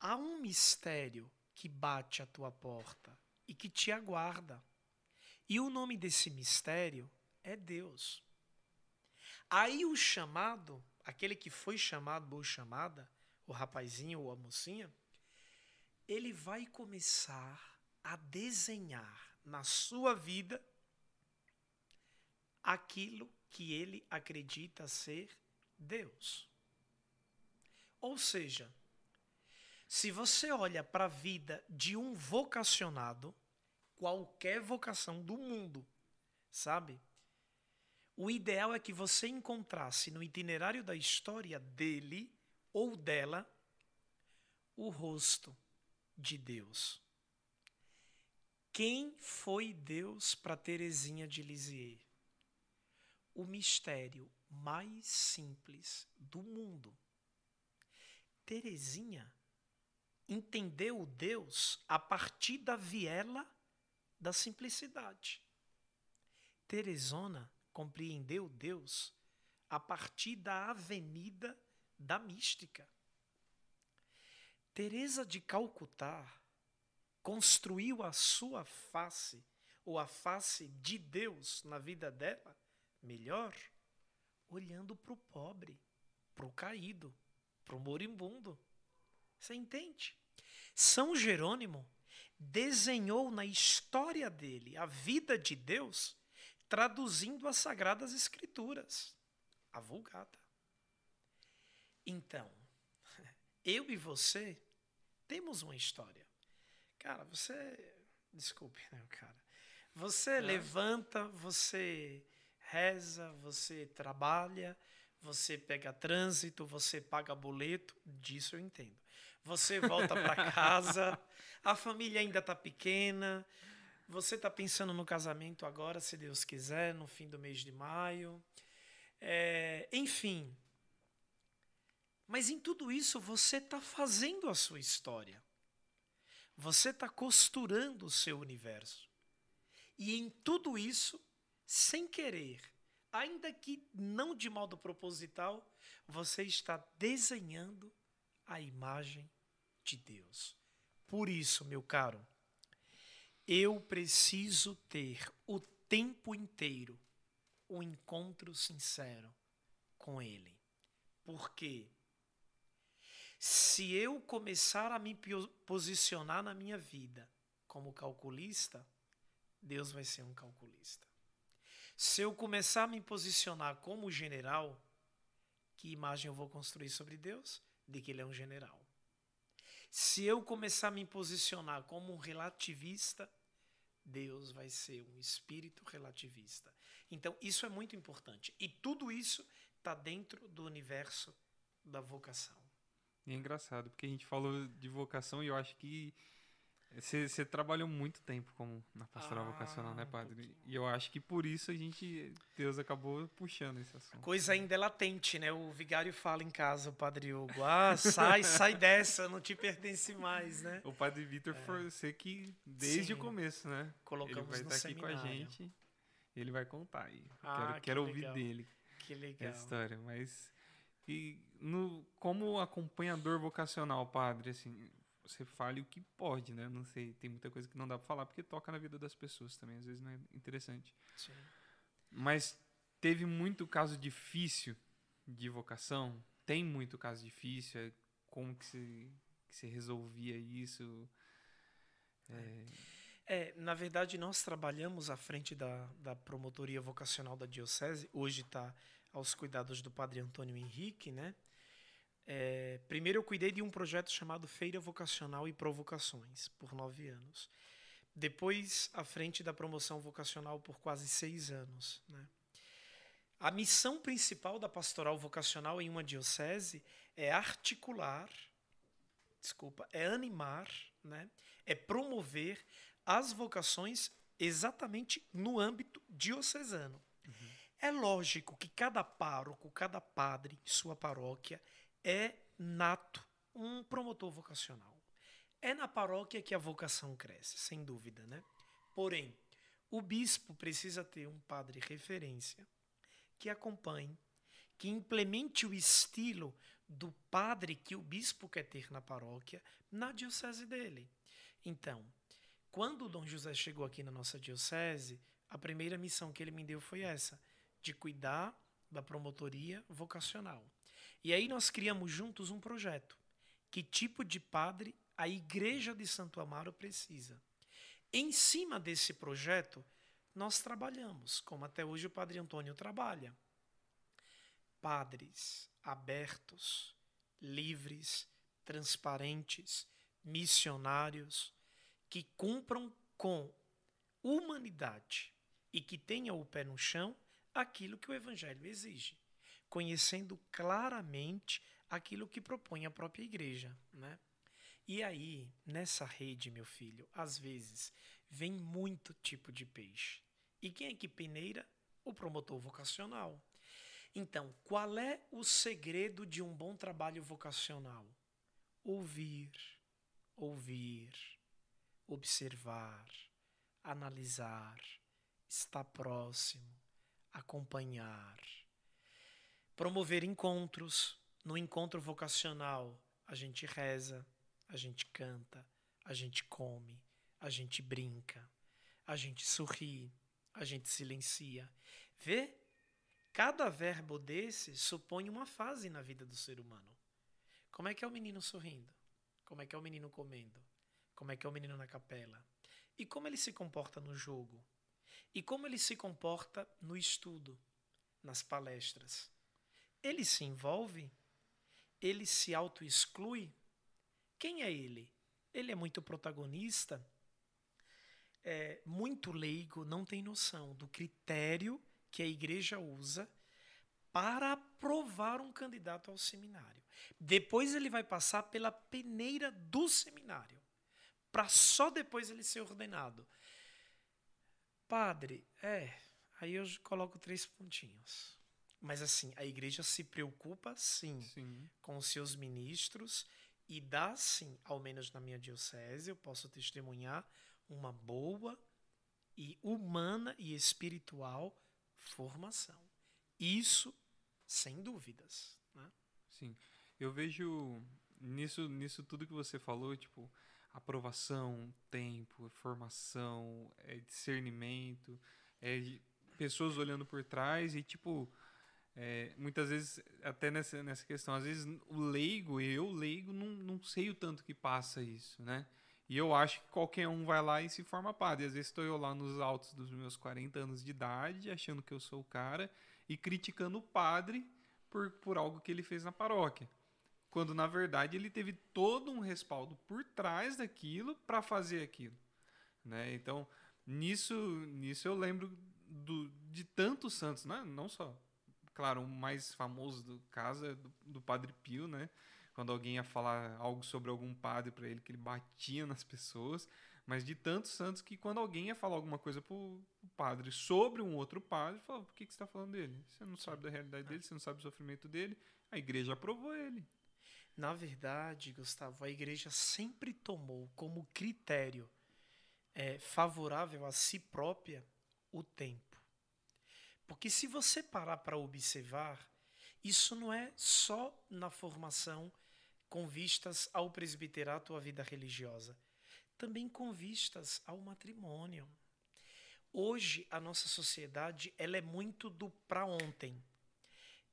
há um mistério que bate à tua porta e que te aguarda. E o nome desse mistério é Deus. Aí o chamado, aquele que foi chamado ou chamada, o rapazinho ou a mocinha, ele vai começar a desenhar na sua vida aquilo que ele acredita ser Deus. Ou seja, se você olha para a vida de um vocacionado, qualquer vocação do mundo, sabe? O ideal é que você encontrasse no itinerário da história dele ou dela o rosto de Deus. Quem foi Deus para Teresinha de Lisieux? O mistério mais simples do mundo. Terezinha entendeu Deus a partir da viela da simplicidade. Teresona compreendeu Deus a partir da avenida da mística. Teresa de Calcutá construiu a sua face ou a face de Deus na vida dela melhor olhando para o pobre, para o caído, para o moribundo. Você entende? São Jerônimo desenhou na história dele a vida de Deus, traduzindo as Sagradas Escrituras, a Vulgata. Então, eu e você temos uma história. Cara, você. Desculpe, né, cara? Você é. levanta, você reza, você trabalha, você pega trânsito, você paga boleto, disso eu entendo. Você volta para casa, a família ainda está pequena, você está pensando no casamento agora, se Deus quiser, no fim do mês de maio. É, enfim. Mas em tudo isso você está fazendo a sua história. Você está costurando o seu universo. E em tudo isso, sem querer, ainda que não de modo proposital, você está desenhando a imagem de Deus. Por isso, meu caro, eu preciso ter o tempo inteiro um encontro sincero com Ele. Porque se eu começar a me posicionar na minha vida como calculista, Deus vai ser um calculista. Se eu começar a me posicionar como general, que imagem eu vou construir sobre Deus? De que ele é um general. Se eu começar a me posicionar como um relativista, Deus vai ser um espírito relativista. Então, isso é muito importante. E tudo isso está dentro do universo da vocação. E é engraçado, porque a gente falou de vocação e eu acho que você, trabalhou muito tempo como na pastoral ah, vocacional, né, padre? Um e eu acho que por isso a gente, Deus acabou puxando esse assunto. Coisa ainda é latente, né? O vigário fala em casa, o padre Hugo, ah, sai, sai dessa, não te pertence mais, né? O padre Vitor é. foi você que, desde Sim, o começo, né? Colocamos ele vai estar aqui seminário. com a gente, ele vai contar aí. Ah, quero quero ouvir dele. Que legal. Essa história, mas... E no, como acompanhador vocacional, padre, assim, você fale o que pode, né? Não sei, tem muita coisa que não dá para falar porque toca na vida das pessoas também, às vezes não é interessante. Sim. Mas teve muito caso difícil de vocação, tem muito caso difícil, é como que se, que se resolvia isso? É... é... na verdade, nós trabalhamos à frente da, da promotoria vocacional da Diocese, hoje está aos cuidados do padre Antônio Henrique, né? É, primeiro eu cuidei de um projeto chamado Feira Vocacional e Provocações, por nove anos. Depois, à frente da promoção vocacional por quase seis anos. Né? A missão principal da pastoral vocacional em uma diocese é articular, desculpa, é animar, né? é promover as vocações exatamente no âmbito diocesano. Uhum. É lógico que cada pároco, cada padre, sua paróquia, é nato um promotor vocacional. É na paróquia que a vocação cresce, sem dúvida, né? Porém, o bispo precisa ter um padre referência que acompanhe, que implemente o estilo do padre que o bispo quer ter na paróquia, na diocese dele. Então, quando o Dom José chegou aqui na nossa diocese, a primeira missão que ele me deu foi essa, de cuidar da promotoria vocacional. E aí nós criamos juntos um projeto. Que tipo de padre a Igreja de Santo Amaro precisa? Em cima desse projeto, nós trabalhamos, como até hoje o Padre Antônio trabalha. Padres abertos, livres, transparentes, missionários, que cumpram com humanidade e que tenham o pé no chão aquilo que o Evangelho exige conhecendo claramente aquilo que propõe a própria igreja, né? E aí, nessa rede, meu filho, às vezes vem muito tipo de peixe. E quem é que peneira? O promotor vocacional. Então, qual é o segredo de um bom trabalho vocacional? Ouvir, ouvir, observar, analisar, estar próximo, acompanhar promover encontros. No encontro vocacional, a gente reza, a gente canta, a gente come, a gente brinca, a gente sorri, a gente silencia. Vê? Cada verbo desse supõe uma fase na vida do ser humano. Como é que é o menino sorrindo? Como é que é o menino comendo? Como é que é o menino na capela? E como ele se comporta no jogo? E como ele se comporta no estudo, nas palestras? Ele se envolve? Ele se auto-exclui? Quem é ele? Ele é muito protagonista? É muito leigo, não tem noção do critério que a igreja usa para aprovar um candidato ao seminário. Depois ele vai passar pela peneira do seminário, para só depois ele ser ordenado. Padre, é, aí eu coloco três pontinhos. Mas assim, a igreja se preocupa sim, Sim. com os seus ministros e dá sim, ao menos na minha diocese, eu posso testemunhar uma boa e humana e espiritual formação. Isso sem dúvidas, né? Sim. Eu vejo nisso, nisso tudo que você falou, tipo, aprovação, tempo, formação, é discernimento, é pessoas olhando por trás e, tipo, é, muitas vezes, até nessa, nessa questão, às vezes o leigo, eu leigo, não, não sei o tanto que passa isso, né? E eu acho que qualquer um vai lá e se forma padre. Às vezes estou eu lá nos altos dos meus 40 anos de idade, achando que eu sou o cara, e criticando o padre por, por algo que ele fez na paróquia. Quando na verdade ele teve todo um respaldo por trás daquilo para fazer aquilo. Né? Então, nisso, nisso eu lembro do, de tantos santos, né? não só. Claro, o mais famoso do caso é do, do Padre Pio, né? Quando alguém ia falar algo sobre algum padre para ele, que ele batia nas pessoas. Mas de tantos santos que quando alguém ia falar alguma coisa pro, pro padre sobre um outro padre, falava, por que, que você está falando dele? Você não sabe da realidade dele, você não sabe do sofrimento dele. A igreja aprovou ele. Na verdade, Gustavo, a igreja sempre tomou como critério é, favorável a si própria o tempo. Porque se você parar para observar, isso não é só na formação com vistas ao presbiterato ou à vida religiosa, também com vistas ao matrimônio. Hoje a nossa sociedade ela é muito do para ontem.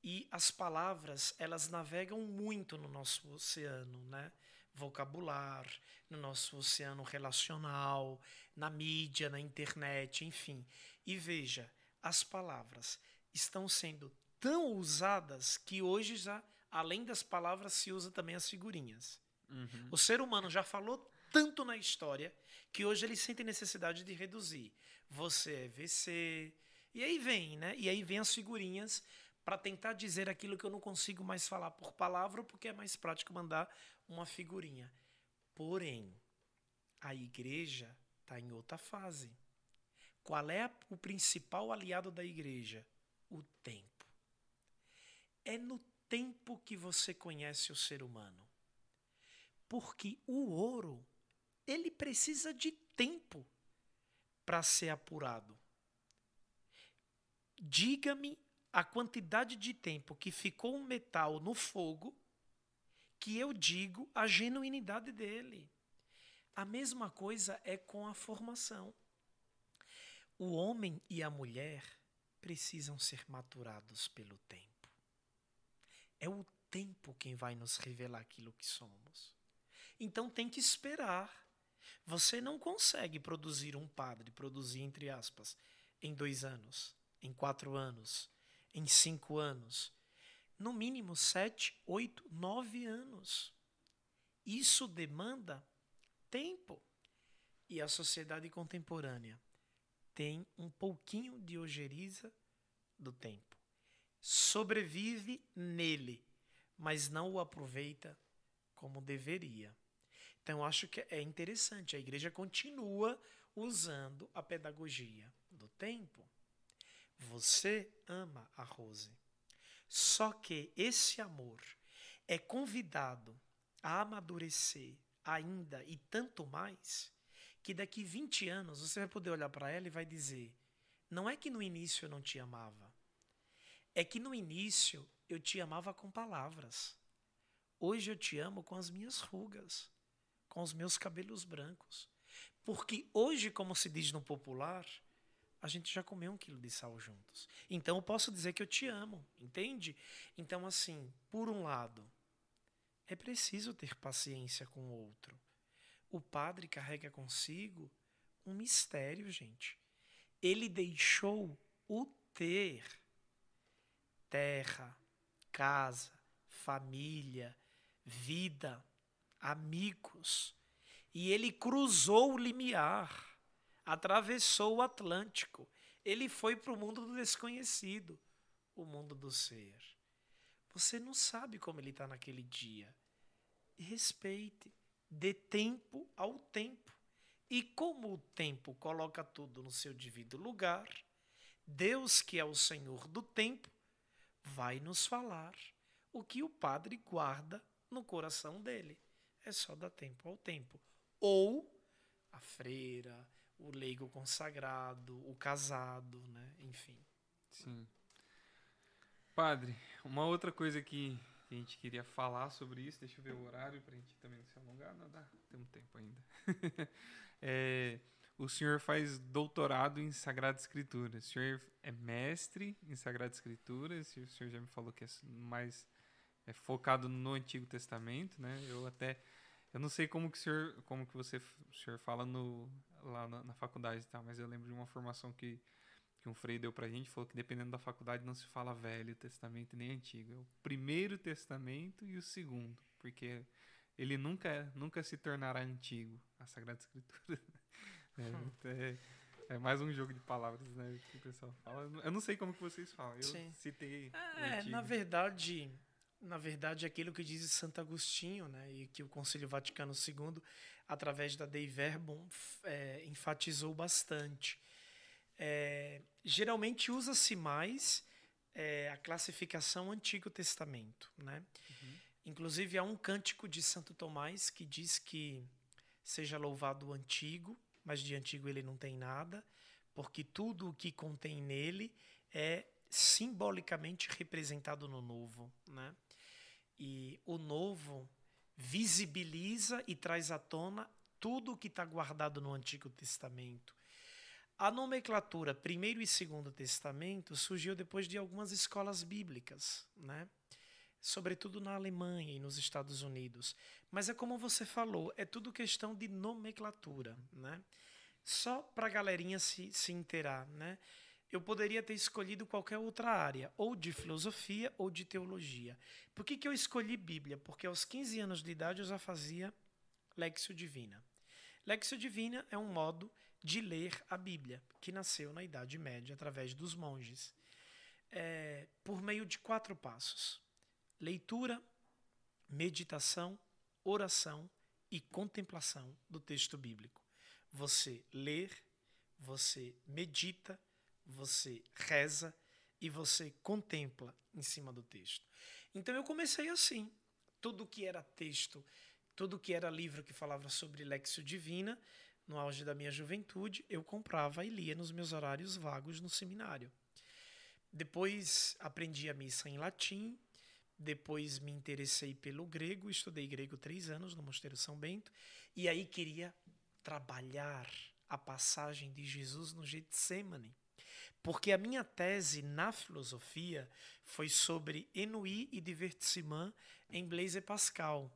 E as palavras, elas navegam muito no nosso oceano, né? Vocabular, no nosso oceano relacional, na mídia, na internet, enfim. E veja, as palavras estão sendo tão usadas que hoje já, além das palavras, se usa também as figurinhas. Uhum. O ser humano já falou tanto na história que hoje ele sente necessidade de reduzir. Você é VC. E aí vem, né? E aí vem as figurinhas para tentar dizer aquilo que eu não consigo mais falar por palavra, porque é mais prático mandar uma figurinha. Porém, a igreja está em outra fase. Qual é o principal aliado da igreja? O tempo. É no tempo que você conhece o ser humano. Porque o ouro, ele precisa de tempo para ser apurado. Diga-me a quantidade de tempo que ficou um metal no fogo, que eu digo a genuinidade dele. A mesma coisa é com a formação. O homem e a mulher precisam ser maturados pelo tempo. É o tempo quem vai nos revelar aquilo que somos. Então tem que esperar. Você não consegue produzir um padre, produzir entre aspas, em dois anos, em quatro anos, em cinco anos. No mínimo sete, oito, nove anos. Isso demanda tempo. E a sociedade contemporânea tem um pouquinho de ojeriza do tempo. Sobrevive nele, mas não o aproveita como deveria. Então, acho que é interessante. A igreja continua usando a pedagogia do tempo. Você ama a Rose. Só que esse amor é convidado a amadurecer ainda e tanto mais que daqui 20 anos você vai poder olhar para ela e vai dizer: não é que no início eu não te amava, é que no início eu te amava com palavras. Hoje eu te amo com as minhas rugas, com os meus cabelos brancos. Porque hoje, como se diz no popular, a gente já comeu um quilo de sal juntos. Então eu posso dizer que eu te amo, entende? Então, assim, por um lado, é preciso ter paciência com o outro. O padre carrega consigo um mistério, gente. Ele deixou o ter terra, casa, família, vida, amigos. E ele cruzou o limiar, atravessou o Atlântico. Ele foi para o mundo do desconhecido. o mundo do ser. Você não sabe como ele está naquele dia. Respeite, dê tempo ao tempo. E como o tempo coloca tudo no seu devido lugar, Deus, que é o Senhor do tempo, vai nos falar o que o padre guarda no coração dele. É só dar tempo ao tempo. Ou a freira, o leigo consagrado, o casado, né? Enfim. Sim. Padre, uma outra coisa que a gente queria falar sobre isso, deixa eu ver o horário para a gente também não se alongar, não dá, temos tempo ainda. é, o senhor faz doutorado em Sagrada Escritura, o senhor é mestre em Sagrada Escritura, o senhor já me falou que é mais é focado no Antigo Testamento, né? Eu até eu não sei como que o senhor, como que você, o senhor fala no, lá na, na faculdade, tá? Mas eu lembro de uma formação que que um frei deu pra gente, falou que dependendo da faculdade não se fala Velho Testamento nem Antigo. É o primeiro testamento e o segundo, porque ele nunca, nunca se tornará antigo, a Sagrada Escritura. É, hum. é, é, mais um jogo de palavras, né, que o pessoal fala. Eu não sei como que vocês falam, eu Sim. citei É, na verdade, na verdade, aquilo que diz Santo Agostinho, né, e que o Concílio Vaticano II, através da Dei Verbum, é, enfatizou bastante é, geralmente usa-se mais é, a classificação Antigo Testamento. Né? Uhum. Inclusive, há um cântico de Santo Tomás que diz que seja louvado o antigo, mas de antigo ele não tem nada, porque tudo o que contém nele é simbolicamente representado no novo. Né? E o novo visibiliza e traz à tona tudo o que está guardado no Antigo Testamento. A nomenclatura Primeiro e Segundo Testamento surgiu depois de algumas escolas bíblicas, né? sobretudo na Alemanha e nos Estados Unidos. Mas é como você falou, é tudo questão de nomenclatura. Né? Só para a galerinha se, se inteirar. Né? Eu poderia ter escolhido qualquer outra área, ou de filosofia ou de teologia. Por que, que eu escolhi Bíblia? Porque aos 15 anos de idade eu já fazia Lexio Divina. Lexio Divina é um modo de ler a Bíblia, que nasceu na Idade Média através dos monges, é, por meio de quatro passos: leitura, meditação, oração e contemplação do texto bíblico. Você lê, você medita, você reza e você contempla em cima do texto. Então eu comecei assim. Tudo que era texto, tudo que era livro que falava sobre Lexio Divina, no auge da minha juventude, eu comprava e lia nos meus horários vagos no seminário. Depois aprendi a missa em latim, depois me interessei pelo grego, estudei grego três anos no Mosteiro São Bento, e aí queria trabalhar a passagem de Jesus no Getsemane. Porque a minha tese na filosofia foi sobre Ennui e Divertissement em Blaise Pascal,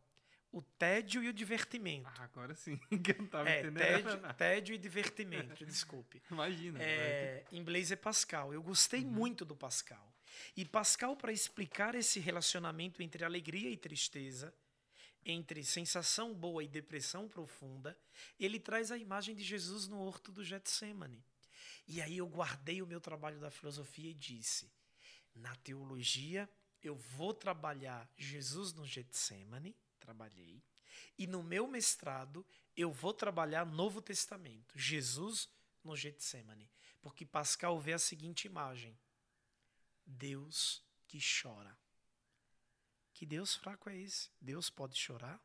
o tédio e o divertimento. Ah, agora sim, que eu não tava é, entendendo. Tédio, tédio e divertimento, desculpe. Imagina. É, em Blaise Pascal. Eu gostei uhum. muito do Pascal. E Pascal, para explicar esse relacionamento entre alegria e tristeza, entre sensação boa e depressão profunda, ele traz a imagem de Jesus no horto do Getsemane. E aí eu guardei o meu trabalho da filosofia e disse: na teologia, eu vou trabalhar Jesus no Getsemane trabalhei. E no meu mestrado, eu vou trabalhar Novo Testamento, Jesus no Getsemane. Porque Pascal vê a seguinte imagem: Deus que chora. Que Deus fraco é esse? Deus pode chorar?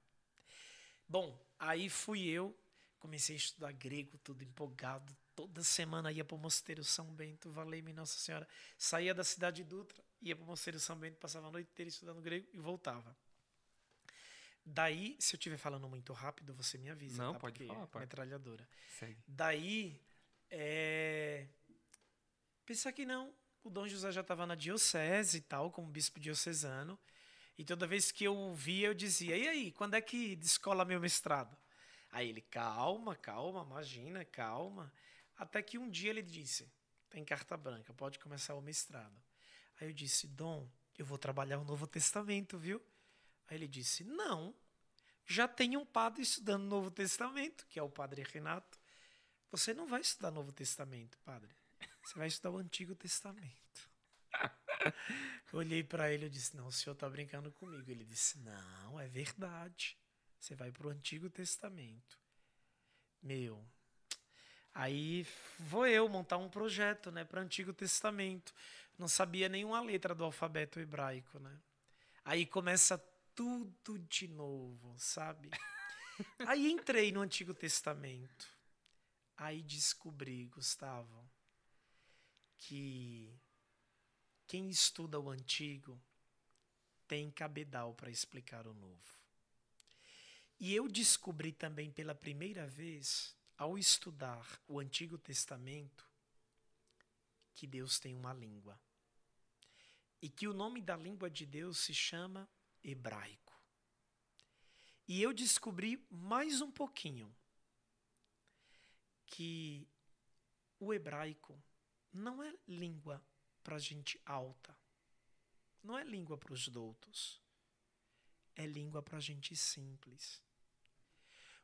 Bom, aí fui eu, comecei a estudar grego, tudo empolgado. Toda semana ia para o Mosteiro São Bento, valei-me Nossa Senhora. Saía da cidade de Dutra, ia para o Mosteiro São Bento, passava a noite inteira estudando grego e voltava. Daí, se eu estiver falando muito rápido, você me avisa. Não, tá? pode Porque falar, pode. Metralhadora. Segue. Daí, é... pensar que não. O Dom José já estava na diocese e tal, como bispo diocesano. E toda vez que eu via, eu dizia: E aí, quando é que descola meu mestrado? Aí ele: Calma, calma, imagina, calma. Até que um dia ele disse: Tem carta branca, pode começar o mestrado. Aí eu disse: Dom, eu vou trabalhar o Novo Testamento, viu? Aí ele disse: Não, já tem um padre estudando o Novo Testamento, que é o padre Renato. Você não vai estudar Novo Testamento, padre. Você vai estudar o Antigo Testamento. Olhei para ele e disse: Não, o senhor está brincando comigo. Ele disse: Não, é verdade. Você vai para o Antigo Testamento. Meu. Aí vou eu montar um projeto né, para Antigo Testamento. Não sabia nenhuma letra do alfabeto hebraico. Né? Aí começa tudo de novo, sabe? Aí entrei no Antigo Testamento. Aí descobri, Gustavo, que quem estuda o Antigo tem cabedal para explicar o Novo. E eu descobri também pela primeira vez, ao estudar o Antigo Testamento, que Deus tem uma língua. E que o nome da língua de Deus se chama hebraico. E eu descobri mais um pouquinho que o hebraico não é língua para gente alta, não é língua para os doutos, é língua para gente simples.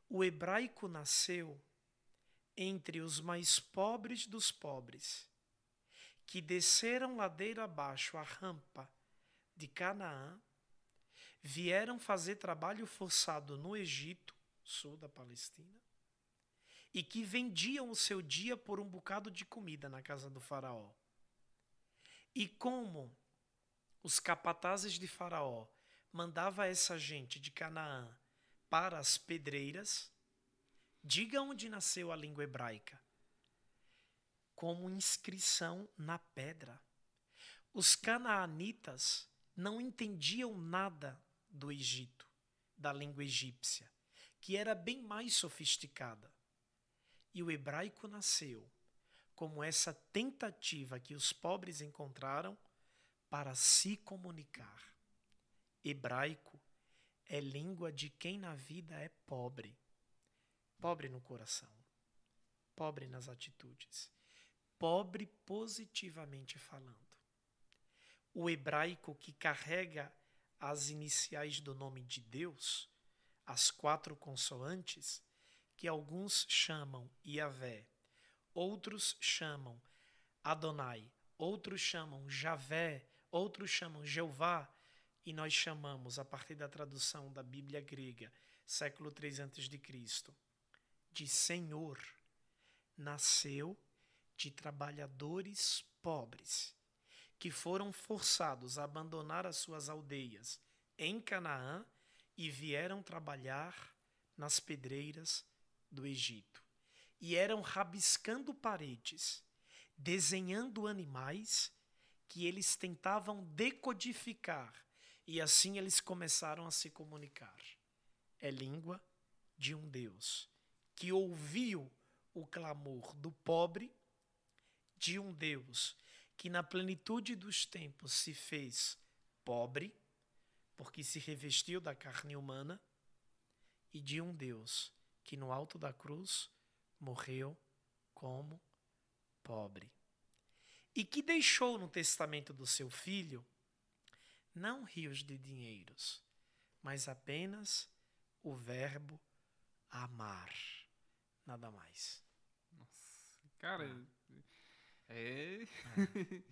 O hebraico nasceu entre os mais pobres dos pobres, que desceram ladeira abaixo a rampa de Canaã vieram fazer trabalho forçado no Egito, sul da Palestina, e que vendiam o seu dia por um bocado de comida na casa do Faraó. E como os capatazes de Faraó mandava essa gente de Canaã para as pedreiras, diga onde nasceu a língua hebraica. Como inscrição na pedra. Os canaanitas não entendiam nada do Egito, da língua egípcia, que era bem mais sofisticada. E o hebraico nasceu como essa tentativa que os pobres encontraram para se comunicar. Hebraico é língua de quem na vida é pobre. Pobre no coração, pobre nas atitudes, pobre positivamente falando. O hebraico que carrega as iniciais do nome de Deus, as quatro consoantes, que alguns chamam Yahvé, outros chamam Adonai, outros chamam Javé, outros chamam Jeová, e nós chamamos, a partir da tradução da Bíblia grega, século 3 a.C., de Senhor, nasceu de trabalhadores pobres que foram forçados a abandonar as suas aldeias em Canaã e vieram trabalhar nas pedreiras do Egito. E eram rabiscando paredes, desenhando animais que eles tentavam decodificar, e assim eles começaram a se comunicar. É língua de um Deus que ouviu o clamor do pobre, de um Deus que na plenitude dos tempos se fez pobre, porque se revestiu da carne humana, e de um Deus que no alto da cruz morreu como pobre. E que deixou no testamento do seu filho não rios de dinheiros, mas apenas o verbo amar. Nada mais. Nossa, cara, ah. É. é.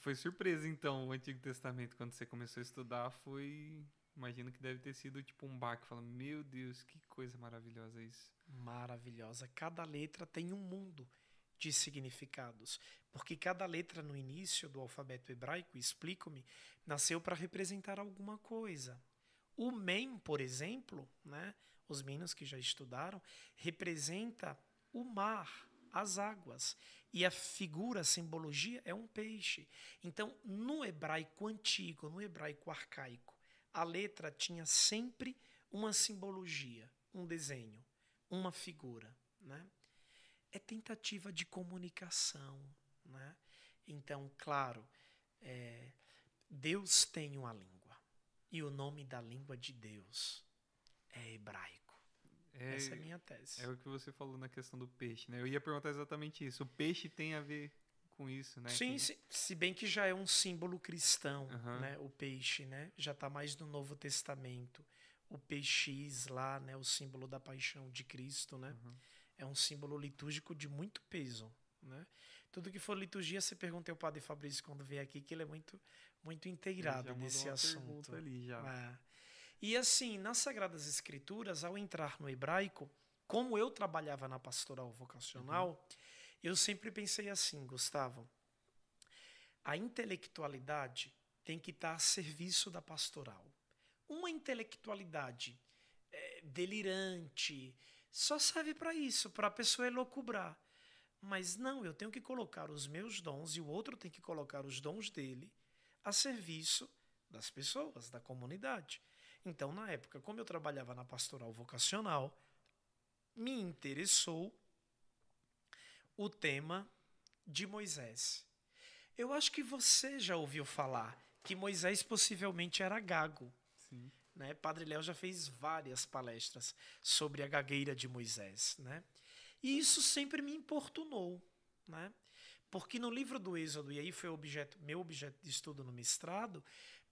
foi surpresa, então, o Antigo Testamento, quando você começou a estudar, foi. Imagino que deve ter sido tipo um baque, falando, meu Deus, que coisa maravilhosa isso. Maravilhosa. Cada letra tem um mundo de significados, porque cada letra no início do alfabeto hebraico, explico-me, nasceu para representar alguma coisa. O mem, por exemplo, né, os meninos que já estudaram, representa o mar, as águas. E a figura, a simbologia é um peixe. Então, no hebraico antigo, no hebraico arcaico, a letra tinha sempre uma simbologia, um desenho, uma figura. Né? É tentativa de comunicação. Né? Então, claro, é, Deus tem uma língua. E o nome da língua de Deus é hebraico. É, Essa é a minha tese. É o que você falou na questão do peixe, né? Eu ia perguntar exatamente isso. O peixe tem a ver com isso, né? Sim, se, se, bem que já é um símbolo cristão, uhum. né? O peixe, né? Já está mais no Novo Testamento. O peixe lá, né? O símbolo da paixão de Cristo, né? Uhum. É um símbolo litúrgico de muito peso, né? Tudo que for liturgia, você pergunta ao Padre Fabrício quando vier aqui, que ele é muito, muito inteirado nesse assunto. Ali já. É. E assim, nas Sagradas Escrituras, ao entrar no hebraico, como eu trabalhava na pastoral vocacional, uhum. eu sempre pensei assim, Gustavo, a intelectualidade tem que estar a serviço da pastoral. Uma intelectualidade é, delirante só serve para isso, para a pessoa elocubrar. Mas não, eu tenho que colocar os meus dons e o outro tem que colocar os dons dele a serviço das pessoas, da comunidade. Então, na época, como eu trabalhava na pastoral vocacional, me interessou o tema de Moisés. Eu acho que você já ouviu falar que Moisés possivelmente era gago. Sim. Né? Padre Léo já fez várias palestras sobre a gagueira de Moisés. Né? E isso sempre me importunou. Né? Porque no livro do Êxodo, e aí foi objeto, meu objeto de estudo no mestrado,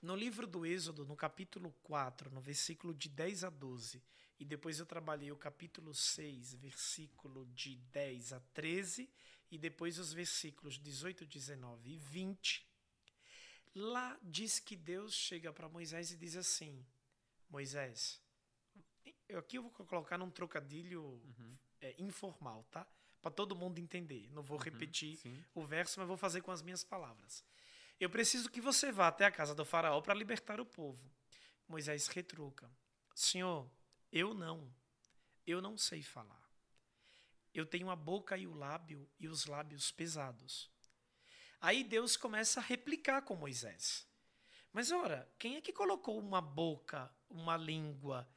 no livro do Êxodo, no capítulo 4, no versículo de 10 a 12, e depois eu trabalhei o capítulo 6, versículo de 10 a 13, e depois os versículos 18, 19 e 20. Lá diz que Deus chega para Moisés e diz assim: Moisés, eu aqui eu vou colocar num trocadilho uhum. é, informal, tá? Para todo mundo entender. Não vou uhum, repetir sim. o verso, mas vou fazer com as minhas palavras. Eu preciso que você vá até a casa do faraó para libertar o povo. Moisés retruca: Senhor, eu não. Eu não sei falar. Eu tenho a boca e o lábio e os lábios pesados. Aí Deus começa a replicar com Moisés. Mas ora, quem é que colocou uma boca, uma língua?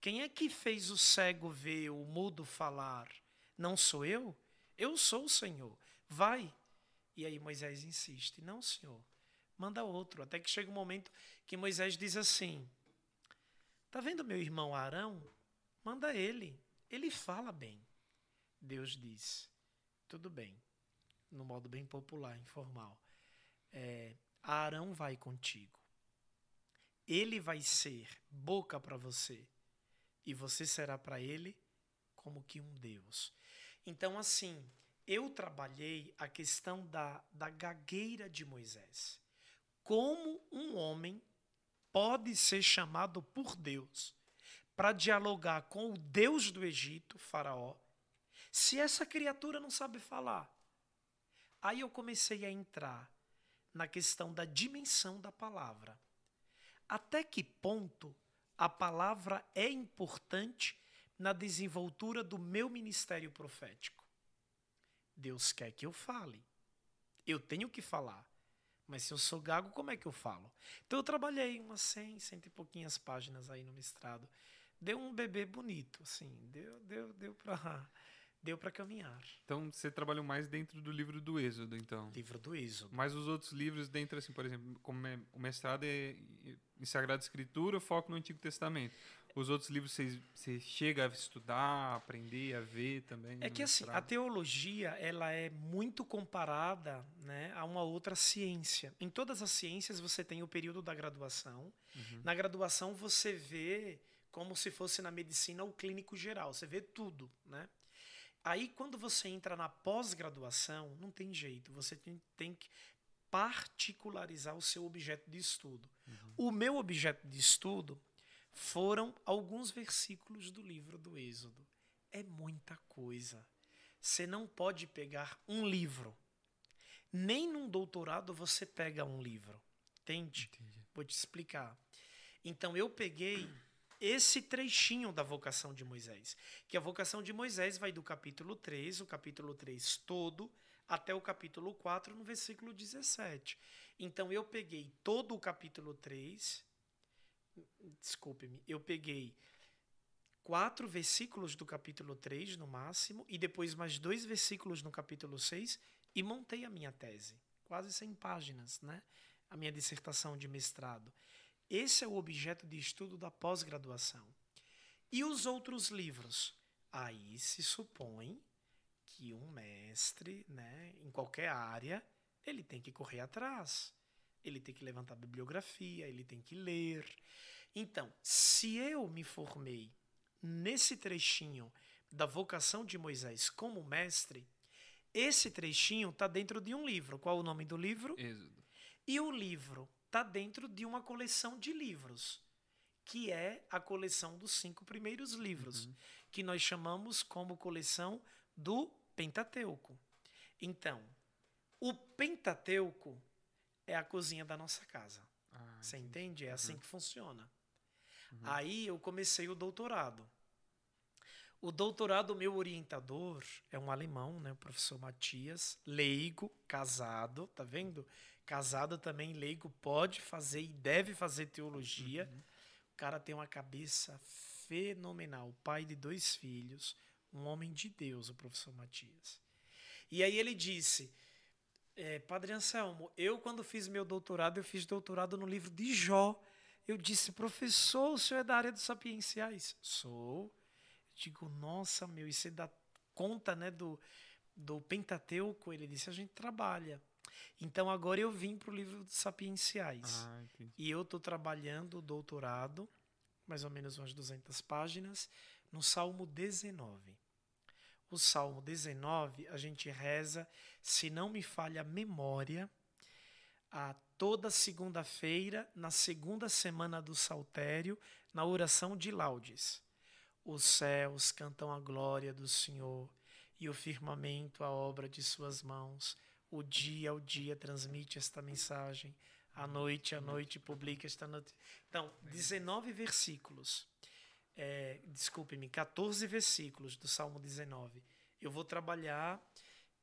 Quem é que fez o cego ver, o mudo falar? Não sou eu? Eu sou o Senhor. Vai. E aí Moisés insiste: Não, Senhor, manda outro. Até que chega um momento que Moisés diz assim: Tá vendo meu irmão Arão? Manda ele. Ele fala bem. Deus diz: tudo bem, no modo bem popular, informal. É, Arão vai contigo. Ele vai ser boca para você e você será para ele como que um Deus. Então, assim, eu trabalhei a questão da, da gagueira de Moisés. Como um homem pode ser chamado por Deus para dialogar com o Deus do Egito, Faraó, se essa criatura não sabe falar? Aí eu comecei a entrar na questão da dimensão da palavra. Até que ponto a palavra é importante na desenvoltura do meu ministério profético? Deus quer que eu fale. Eu tenho que falar. Mas se eu sou gago, como é que eu falo? Então eu trabalhei umas 100, cento e pouquinhas páginas aí no mestrado. Deu um bebê bonito, assim, deu, deu, deu para deu para caminhar. Então você trabalhou mais dentro do livro do Êxodo, então? Livro do Êxodo. Mas os outros livros dentro, assim, por exemplo, como é, o mestrado é em Sagrada Escritura, foco no Antigo Testamento. Os outros livros você, chega a estudar, a aprender, a ver também? É que assim, a teologia ela é muito comparada né, a uma outra ciência. Em todas as ciências você tem o período da graduação. Uhum. Na graduação você vê como se fosse na medicina o clínico geral, você vê tudo, né? Aí, quando você entra na pós-graduação, não tem jeito, você tem, tem, que particularizar o seu objeto de estudo. Uhum. O meu objeto de estudo foram alguns versículos do livro do Êxodo. É muita coisa. Você não pode pegar um livro. Nem num doutorado você pega um livro. Entende? Entendi. Vou te explicar. Então, eu peguei esse trechinho da vocação de Moisés. Que a vocação de Moisés vai do capítulo 3, o capítulo 3 todo, até o capítulo 4, no versículo 17. Então eu peguei todo o capítulo 3, desculpe-me, eu peguei quatro versículos do capítulo 3 no máximo, e depois mais dois versículos no capítulo 6, e montei a minha tese. Quase 100 páginas, né? A minha dissertação de mestrado. Esse é o objeto de estudo da pós-graduação. E os outros livros? Aí se supõe que um mestre, né, em qualquer área, ele tem que correr atrás. Ele tem que levantar bibliografia, ele tem que ler. Então, se eu me formei nesse trechinho da vocação de Moisés como mestre, Esse trechinho está dentro de um livro. Qual o nome do livro? Êxodo. E o livro está dentro de uma coleção de livros, que é a coleção dos cinco primeiros livros, Uhum. que nós chamamos como coleção do Pentateuco. Então, o Pentateuco é a cozinha da nossa casa. Ah, Você entendi. entende? É assim Uhum. que funciona. Uhum. Aí eu comecei o doutorado. O doutorado, meu orientador é um alemão, né? O professor Matias, leigo, casado, tá vendo? Casado também, leigo, pode fazer e deve fazer teologia. Uhum. O cara tem uma cabeça fenomenal, pai de dois filhos, um homem de Deus, o professor Matias. E aí ele disse, é, Padre Anselmo, eu quando fiz meu doutorado, eu fiz doutorado no livro de Jó. Eu disse, professor, o senhor é da área dos sapienciais? Sou. Digo, nossa, meu, e você dá conta, né, do, do Pentateuco? Ele disse, a gente trabalha. Então agora eu vim para o livro dos sapienciais. Ah. E eu estou trabalhando o doutorado, mais ou menos umas 200 páginas, no Salmo 19. O Salmo 19, a gente reza, se não me falha a memória, a toda segunda-feira, na segunda semana do Saltério, na oração de Laudes. Os céus cantam a glória do Senhor e o firmamento a obra de suas mãos. O dia ao dia transmite esta mensagem. À noite, à noite publica esta notícia. Então, 19 versículos. É, Desculpe-me, 14 versículos do Salmo 19. Eu vou trabalhar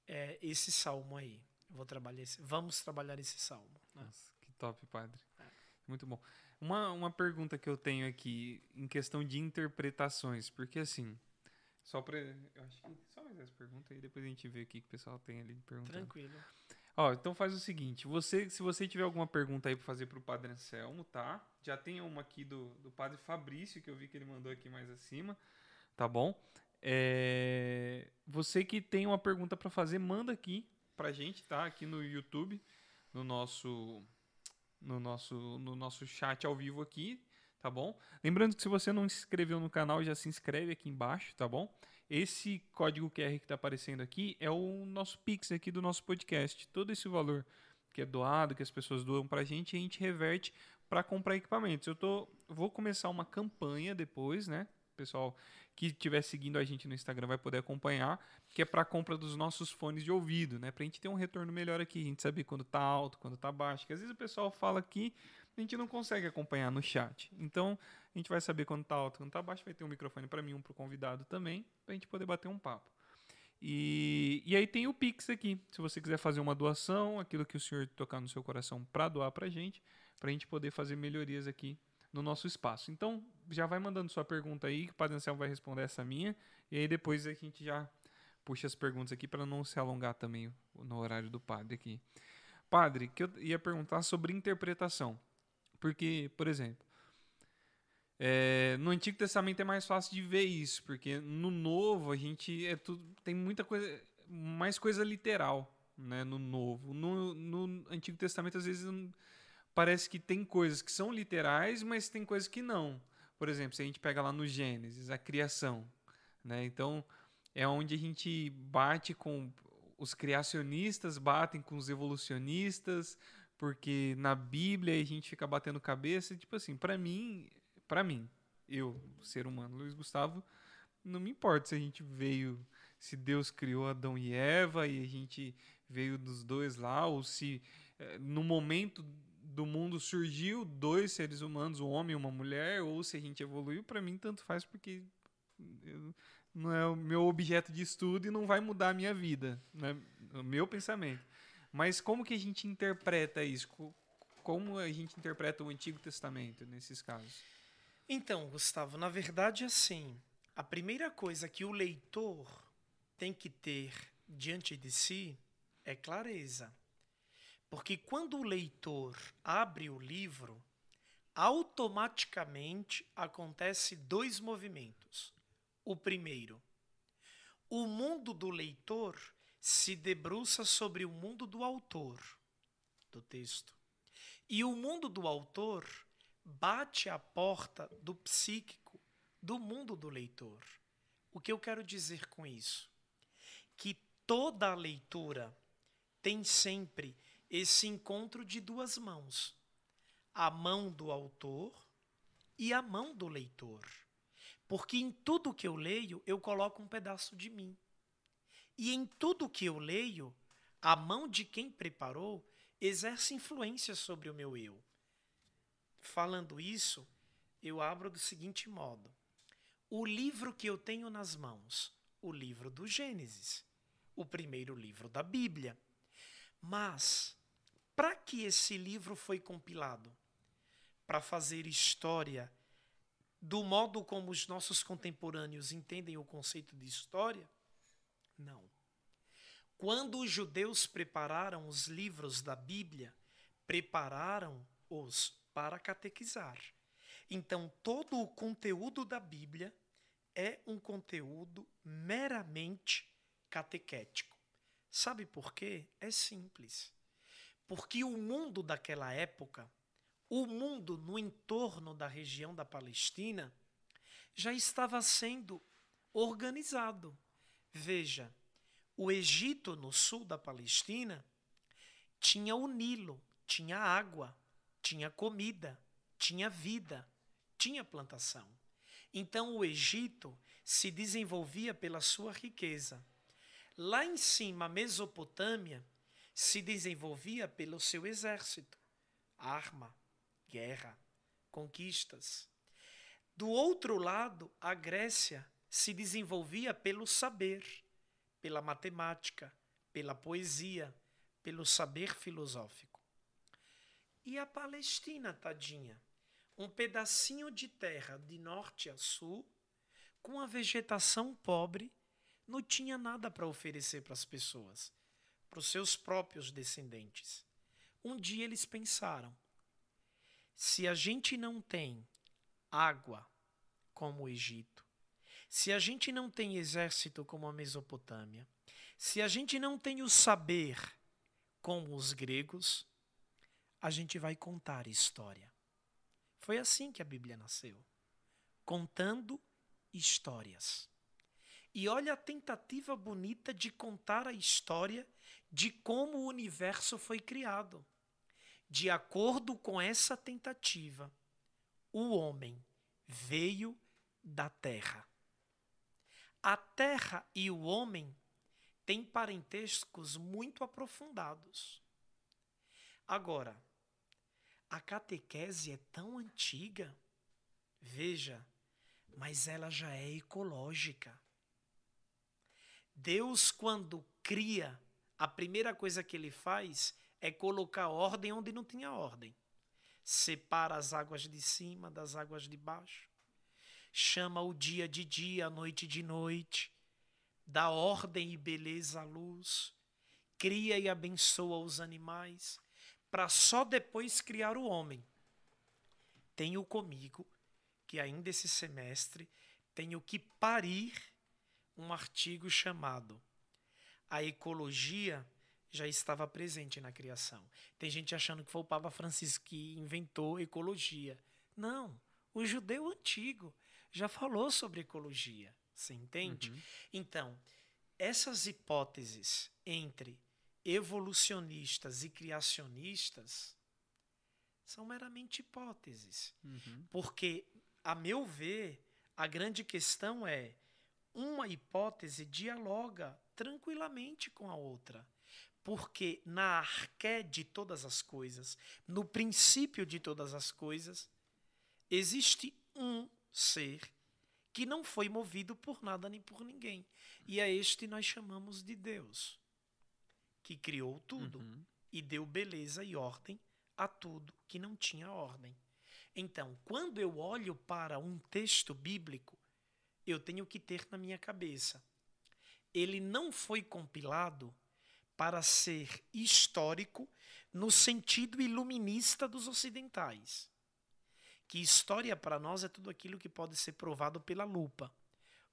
é, esse salmo aí. Eu vou trabalhar esse, vamos trabalhar esse salmo. né? Nossa, que top, padre. É. Muito bom. Uma, uma pergunta que eu tenho aqui em questão de interpretações, porque assim, só pra. Eu acho que só mais essa pergunta aí, depois a gente vê o que que o pessoal tem ali perguntando. Tranquilo. Ó, então faz o seguinte, você, se você tiver alguma pergunta aí para fazer pro Padre Anselmo, tá? Já tem uma aqui do, do Padre Fabrício, que eu vi que ele mandou aqui mais acima, tá bom? É, você que tem uma pergunta para fazer, manda aqui pra gente, tá? Aqui no YouTube, no nosso no nosso no nosso chat ao vivo aqui, tá bom? Lembrando que se você não se inscreveu no canal, já se inscreve aqui embaixo, tá bom? Esse código QR que está aparecendo aqui é o nosso Pix aqui do nosso podcast. Todo esse valor que é doado, que as pessoas doam para a gente, a gente reverte para comprar equipamentos. Eu tô, vou começar uma campanha depois, né? O pessoal que estiver seguindo a gente no Instagram vai poder acompanhar, que é para compra dos nossos fones de ouvido, né? Para a gente ter um retorno melhor aqui, a gente saber quando tá alto, quando tá baixo. Que às vezes o pessoal fala aqui, a gente não consegue acompanhar no chat. Então, a gente vai saber quando tá alto, quando tá baixo, vai ter um microfone para mim, um para o convidado também, para a gente poder bater um papo. E, e aí tem o Pix aqui, se você quiser fazer uma doação, aquilo que o senhor tocar no seu coração para doar para a gente, para a gente poder fazer melhorias aqui no nosso espaço. Então, já vai mandando sua pergunta aí, que o Padre Anselmo vai responder essa minha, e aí depois a gente já puxa as perguntas aqui para não se alongar também no horário do padre aqui. Padre, que eu ia perguntar sobre interpretação. Porque, por exemplo, é, no Antigo Testamento é mais fácil de ver isso, porque no Novo a gente é tudo, tem muita coisa, mais coisa literal, né? No Novo, no, no Antigo Testamento às vezes não- parece que tem coisas que são literais, mas tem coisas que não. Por exemplo, se a gente pega lá no Gênesis, a criação, né? Então é onde a gente bate com os criacionistas batem com os evolucionistas, porque na Bíblia a gente fica batendo cabeça, e, tipo assim, para mim, para mim, eu, ser humano, Luiz Gustavo, não me importa se a gente veio, se Deus criou Adão e Eva e a gente veio dos dois lá, ou se eh, no momento do mundo surgiu dois seres humanos, um homem e uma mulher, ou se a gente evoluiu, para mim tanto faz porque não é o meu objeto de estudo e não vai mudar a minha vida, né? O meu pensamento. Mas como que a gente interpreta isso? Co- Como a gente interpreta o Antigo Testamento nesses casos? Então, Gustavo, na verdade, assim, a primeira coisa que o leitor tem que ter diante de si é clareza. Porque quando o leitor abre o livro, automaticamente acontece dois movimentos. O primeiro, o mundo do leitor se debruça sobre o mundo do autor do texto. E o mundo do autor bate à porta do psíquico, do mundo do leitor. O que eu quero dizer com isso? Que toda a leitura tem sempre esse encontro de duas mãos: a mão do autor e a mão do leitor. Porque em tudo que eu leio, eu coloco um pedaço de mim. E em tudo que eu leio, a mão de quem preparou exerce influência sobre o meu eu. Falando isso, eu abro do seguinte modo: o livro que eu tenho nas mãos, o livro do Gênesis, o primeiro livro da Bíblia. Mas, para que esse livro foi compilado? Para fazer história do modo como os nossos contemporâneos entendem o conceito de história? Não. Quando os judeus prepararam os livros da Bíblia, prepararam-os para catequizar. Então, todo o conteúdo da Bíblia é um conteúdo meramente catequético. Sabe por quê? É simples. Porque o mundo daquela época, o mundo no entorno da região da Palestina, já estava sendo organizado. Veja, o Egito, no sul da Palestina, tinha o Nilo, tinha água, tinha comida, tinha vida, tinha plantação. Então o Egito se desenvolvia pela sua riqueza. Lá em cima, a Mesopotâmia se desenvolvia pelo seu exército, arma, guerra, conquistas. Do outro lado, a Grécia se desenvolvia pelo saber, pela matemática, pela poesia, pelo saber filosófico. E a Palestina, tadinha? um pedacinho de terra de norte a sul, com a vegetação pobre, não tinha nada para oferecer para as pessoas, para os seus próprios descendentes. Um dia eles pensaram: se a gente não tem água como o Egito, se a gente não tem exército como a Mesopotâmia, se a gente não tem o saber como os gregos, a gente vai contar história. Foi assim que a Bíblia nasceu contando histórias. E olha a tentativa bonita de contar a história de como o universo foi criado. De acordo com essa tentativa, o homem veio da terra. A terra e o homem têm parentescos muito aprofundados. Agora, a catequese é tão antiga. Veja, mas ela já é ecológica. Deus, quando cria, a primeira coisa que ele faz é colocar ordem onde não tinha ordem. Separa as águas de cima das águas de baixo. Chama o dia de dia, a noite de noite. Dá ordem e beleza à luz. Cria e abençoa os animais para só depois criar o homem. Tenho comigo que ainda esse semestre tenho que parir um artigo chamado A Ecologia já estava presente na criação. Tem gente achando que foi o Papa Francisco que inventou ecologia. Não, o judeu antigo já falou sobre ecologia. Você entende? Uhum. Então, essas hipóteses entre evolucionistas e criacionistas são meramente hipóteses. Uhum. Porque, a meu ver, a grande questão é uma hipótese dialoga tranquilamente com a outra. Porque na arqué de todas as coisas, no princípio de todas as coisas, existe um ser que não foi movido por nada nem por ninguém. E é este nós chamamos de Deus que criou tudo uhum. e deu beleza e ordem a tudo que não tinha ordem. Então, quando eu olho para um texto bíblico, eu tenho que ter na minha cabeça. Ele não foi compilado para ser histórico no sentido iluminista dos ocidentais. Que história para nós é tudo aquilo que pode ser provado pela lupa.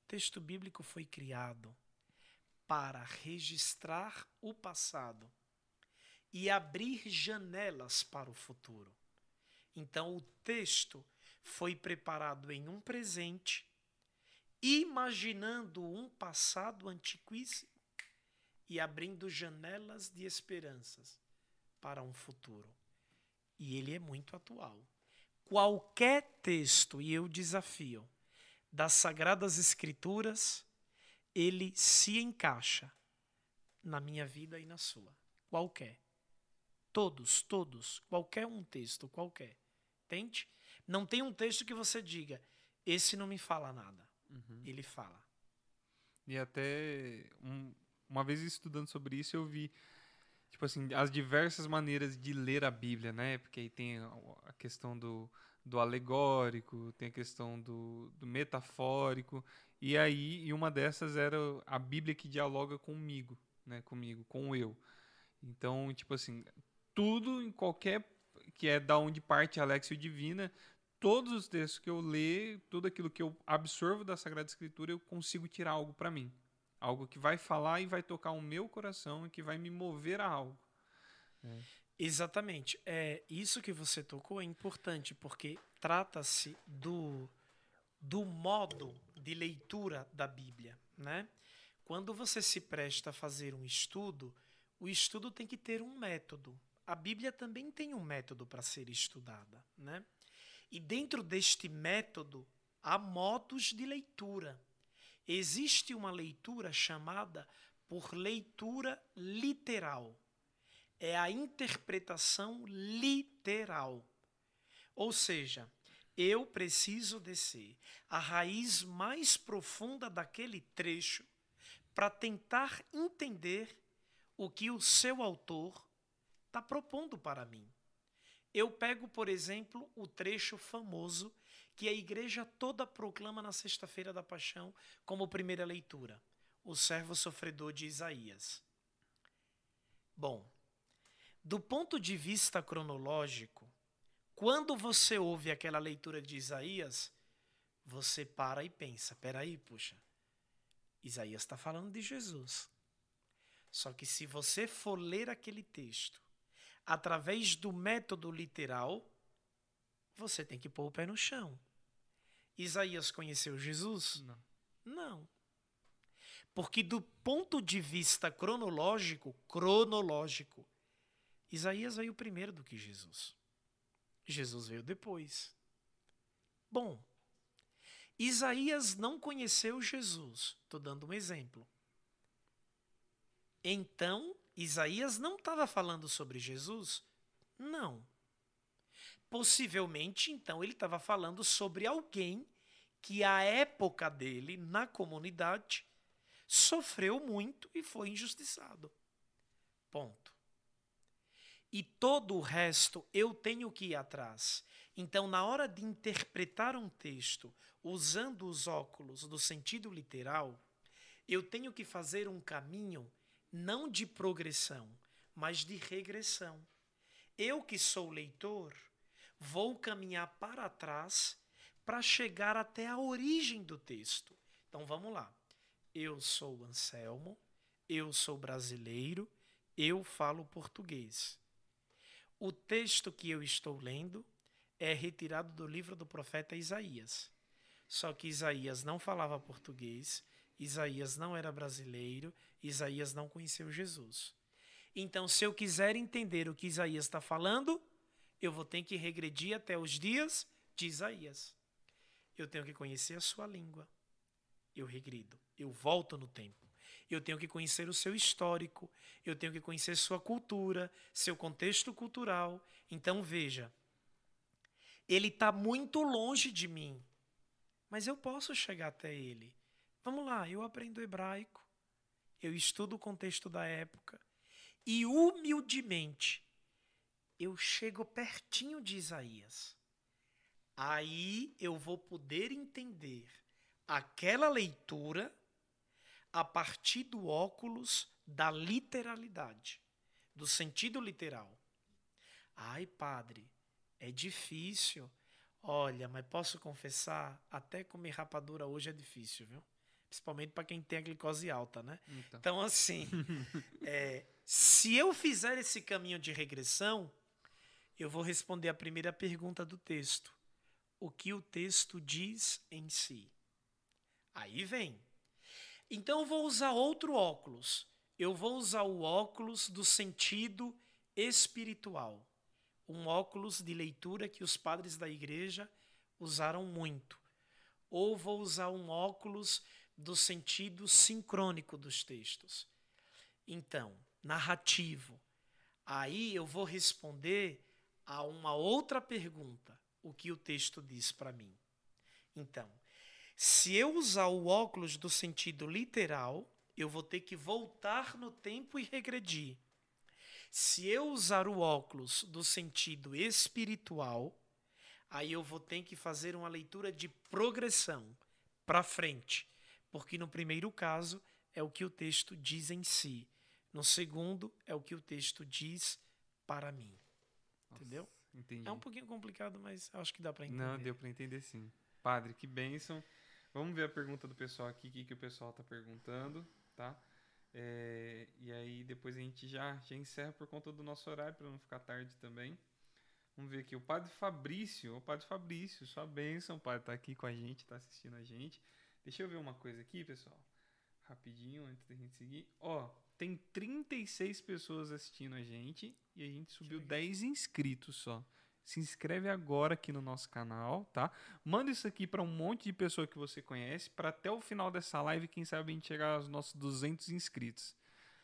O texto bíblico foi criado para registrar o passado e abrir janelas para o futuro. Então, o texto foi preparado em um presente, imaginando um passado antiquíssimo e abrindo janelas de esperanças para um futuro. E ele é muito atual. Qualquer texto, e eu desafio, das Sagradas Escrituras, ele se encaixa na minha vida e na sua. Qualquer. Todos, todos. Qualquer um texto, qualquer. Tente. Não tem um texto que você diga, esse não me fala nada. Uhum. Ele fala. E até um, uma vez estudando sobre isso, eu vi tipo assim, as diversas maneiras de ler a Bíblia, né? Porque aí tem a questão do, do alegórico, tem a questão do, do metafórico, e aí e uma dessas era a Bíblia que dialoga comigo, né? Comigo, com eu. Então, tipo assim, tudo em qualquer que é da onde parte Alexio Divina, todos os textos que eu leio, tudo aquilo que eu absorvo da Sagrada Escritura, eu consigo tirar algo para mim. Algo que vai falar e vai tocar o meu coração e que vai me mover a algo. É. Exatamente. É, isso que você tocou é importante, porque trata-se do, do modo de leitura da Bíblia. Né? Quando você se presta a fazer um estudo, o estudo tem que ter um método. A Bíblia também tem um método para ser estudada. Né? E dentro deste método, há modos de leitura. Existe uma leitura chamada por leitura literal. É a interpretação literal. Ou seja, eu preciso descer a raiz mais profunda daquele trecho para tentar entender o que o seu autor está propondo para mim. Eu pego, por exemplo, o trecho famoso que a igreja toda proclama na Sexta-feira da Paixão como primeira leitura, o servo sofredor de Isaías. Bom, do ponto de vista cronológico, quando você ouve aquela leitura de Isaías, você para e pensa: peraí, puxa, Isaías está falando de Jesus. Só que se você for ler aquele texto através do método literal, você tem que pôr o pé no chão. Isaías conheceu Jesus? Não. Não. Porque do ponto de vista cronológico, cronológico, Isaías veio primeiro do que Jesus. Jesus veio depois. Bom, Isaías não conheceu Jesus. Estou dando um exemplo. Então, Isaías não estava falando sobre Jesus? Não. Possivelmente, então, ele estava falando sobre alguém que, à época dele, na comunidade, sofreu muito e foi injustiçado. Ponto. E todo o resto eu tenho que ir atrás. Então, na hora de interpretar um texto usando os óculos do sentido literal, eu tenho que fazer um caminho não de progressão, mas de regressão. Eu que sou leitor, vou caminhar para trás para chegar até a origem do texto. Então vamos lá. Eu sou Anselmo, eu sou brasileiro, eu falo português. O texto que eu estou lendo é retirado do livro do profeta Isaías. Só que Isaías não falava português, Isaías não era brasileiro, Isaías não conheceu Jesus. Então, se eu quiser entender o que Isaías está falando, eu vou ter que regredir até os dias de Isaías. Eu tenho que conhecer a sua língua. Eu regrido. Eu volto no tempo. Eu tenho que conhecer o seu histórico. Eu tenho que conhecer sua cultura, seu contexto cultural. Então, veja. Ele está muito longe de mim, mas eu posso chegar até ele. Vamos lá, eu aprendo hebraico, eu estudo o contexto da época e humildemente eu chego pertinho de Isaías. Aí eu vou poder entender aquela leitura a partir do óculos da literalidade, do sentido literal. Ai, padre, é difícil. Olha, mas posso confessar, até comer rapadura hoje é difícil, viu? Principalmente para quem tem a glicose alta, né? Então, então assim, é, se eu fizer esse caminho de regressão, eu vou responder a primeira pergunta do texto. O que o texto diz em si? Aí vem. Então eu vou usar outro óculos. eu vou usar o óculos do sentido espiritual. Um óculos de leitura que os padres da igreja usaram muito. Ou vou usar um óculos do sentido sincrônico dos textos. Então, narrativo. Aí eu vou responder a uma outra pergunta, o que o texto diz para mim. Então, se eu usar o óculos do sentido literal, eu vou ter que voltar no tempo e regredir. Se eu usar o óculos do sentido espiritual, aí eu vou ter que fazer uma leitura de progressão para frente, porque no primeiro caso é o que o texto diz em si, no segundo é o que o texto diz para mim. Nossa, Entendeu? Entendi. É um pouquinho complicado, mas acho que dá para entender. Não, deu para entender sim. Padre, que bênção. Vamos ver a pergunta do pessoal aqui, o que, que o pessoal está perguntando, tá? É, e aí depois a gente já, já encerra por conta do nosso horário, para não ficar tarde também. Vamos ver aqui, o Padre Fabrício, o Padre Fabrício, sua bênção, Padre, tá aqui com a gente, tá assistindo a gente. Deixa eu ver uma coisa aqui, pessoal. Rapidinho, antes da gente seguir. Ó, tem 36 pessoas assistindo a gente e a gente subiu 10 inscritos só. Se inscreve agora aqui no nosso canal, tá? Manda isso aqui para um monte de pessoa que você conhece, para até o final dessa live, quem sabe a gente chegar aos nossos 200 inscritos.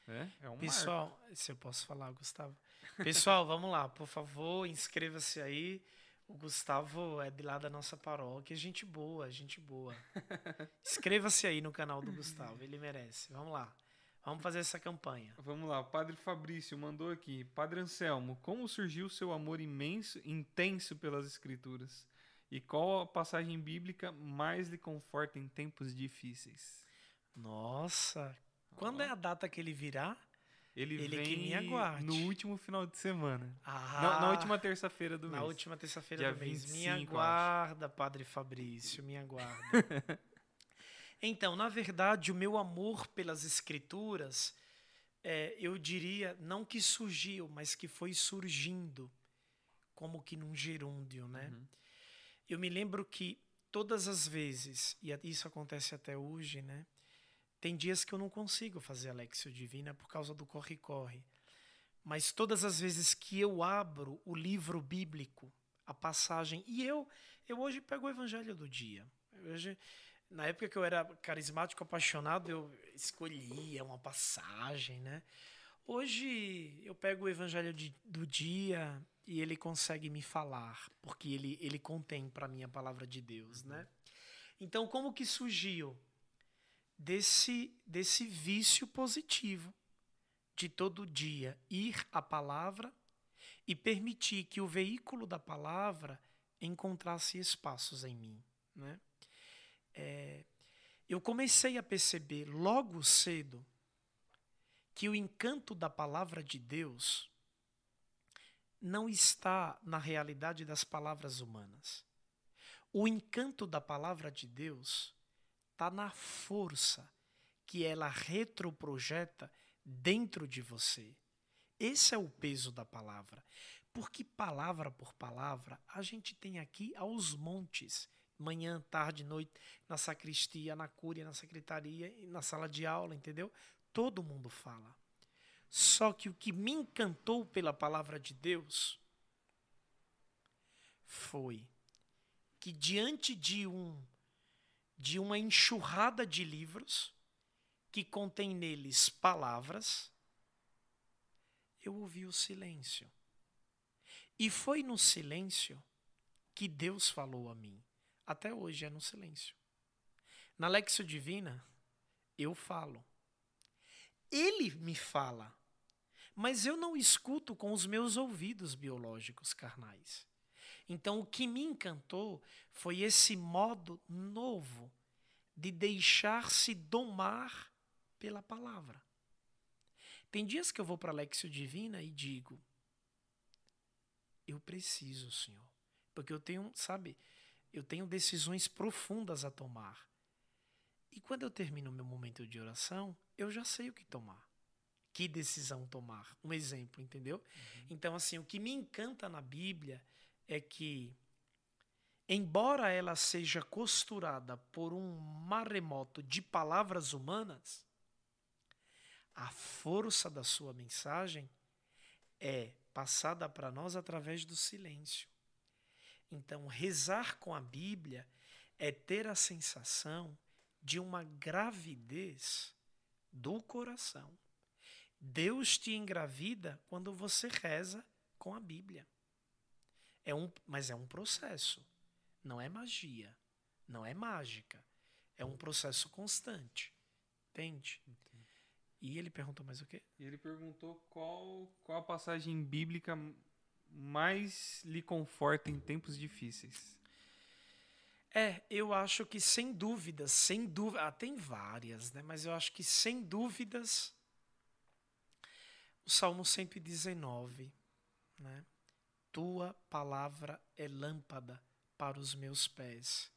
É, é um Pessoal, marco. se eu posso falar, Gustavo. Pessoal, vamos lá, por favor, inscreva-se aí. O Gustavo é de lá da nossa paróquia, gente boa, gente boa. Inscreva-se aí no canal do Gustavo, ele merece. Vamos lá. Vamos fazer essa campanha. Vamos lá, o Padre Fabrício mandou aqui. Padre Anselmo, como surgiu seu amor imenso, intenso pelas Escrituras? E qual a passagem bíblica mais lhe conforta em tempos difíceis? Nossa, quando é a data que ele virá? Ele, Ele vem que me aguarde. no último final de semana. Ah, Na, na última terça-feira do na mês. última terça-feira do mês. Me 25, eu acho. aguarda, Padre Fabrício, me aguarda. então, na verdade, o meu amor pelas escrituras, é, eu diria, não que surgiu, mas que foi surgindo, como que num gerúndio, né? Uhum. Eu me lembro que todas as vezes, e isso acontece até hoje, né? Tem dias que eu não consigo fazer a Lexio Divina por causa do corre-corre. Mas todas as vezes que eu abro o livro bíblico, a passagem, e eu eu hoje pego o evangelho do dia. Hoje, na época que eu era carismático apaixonado, eu escolhia uma passagem, né? Hoje eu pego o evangelho de- do dia e ele consegue me falar, porque ele, ele contém para mim a palavra de Deus, né? Então, como que surgiu desse, desse vício positivo de todo dia ir à palavra e permitir que o veículo da palavra encontrasse espaços em mim, né? É, eu comecei a perceber logo cedo que o encanto da palavra de Deus não está na realidade das palavras humanas. O encanto da palavra de Deus está na força que ela retroprojeta dentro de você. Esse é o peso da palavra. Porque palavra por palavra, a gente tem aqui aos montes, manhã, tarde, noite, na sacristia, na cúria, na secretaria na sala de aula, entendeu? Todo mundo fala. Só que o que me encantou pela palavra de Deus foi que diante de um de uma enxurrada de livros que contém neles palavras, eu ouvi o silêncio. E foi no silêncio que Deus falou a mim. Até hoje é no silêncio. Na Lexio Divina, eu falo. Ele me fala. Mas eu não escuto com os meus ouvidos biológicos carnais. Então, o que me encantou foi esse modo novo de deixar-se domar pela palavra. Tem dias que eu vou para a Lexio Divina e digo: Eu preciso, Senhor. Porque eu tenho, sabe, eu tenho decisões profundas a tomar. E quando eu termino o meu momento de oração, eu já sei o que tomar. Que decisão tomar. Um exemplo, entendeu? Então, assim, o que me encanta na Bíblia é que, embora ela seja costurada por um maremoto de palavras humanas, A força da sua mensagem é passada para nós através do silêncio. Então, rezar com a Bíblia é ter a sensação de uma gravidez do coração. Deus te engravida quando você reza com a Bíblia. É um, mas é um processo. Não é magia. Não é mágica. É um processo constante. Entende? Entendi. E ele perguntou mais o quê? Ele perguntou qual, qual a passagem bíblica mais lhe conforta em tempos difíceis. É, eu acho que sem dúvidas, sem dúvida, ah, tem várias, né? Mas eu acho que sem dúvidas o Salmo 119, né? Tua palavra é lâmpada para os meus pés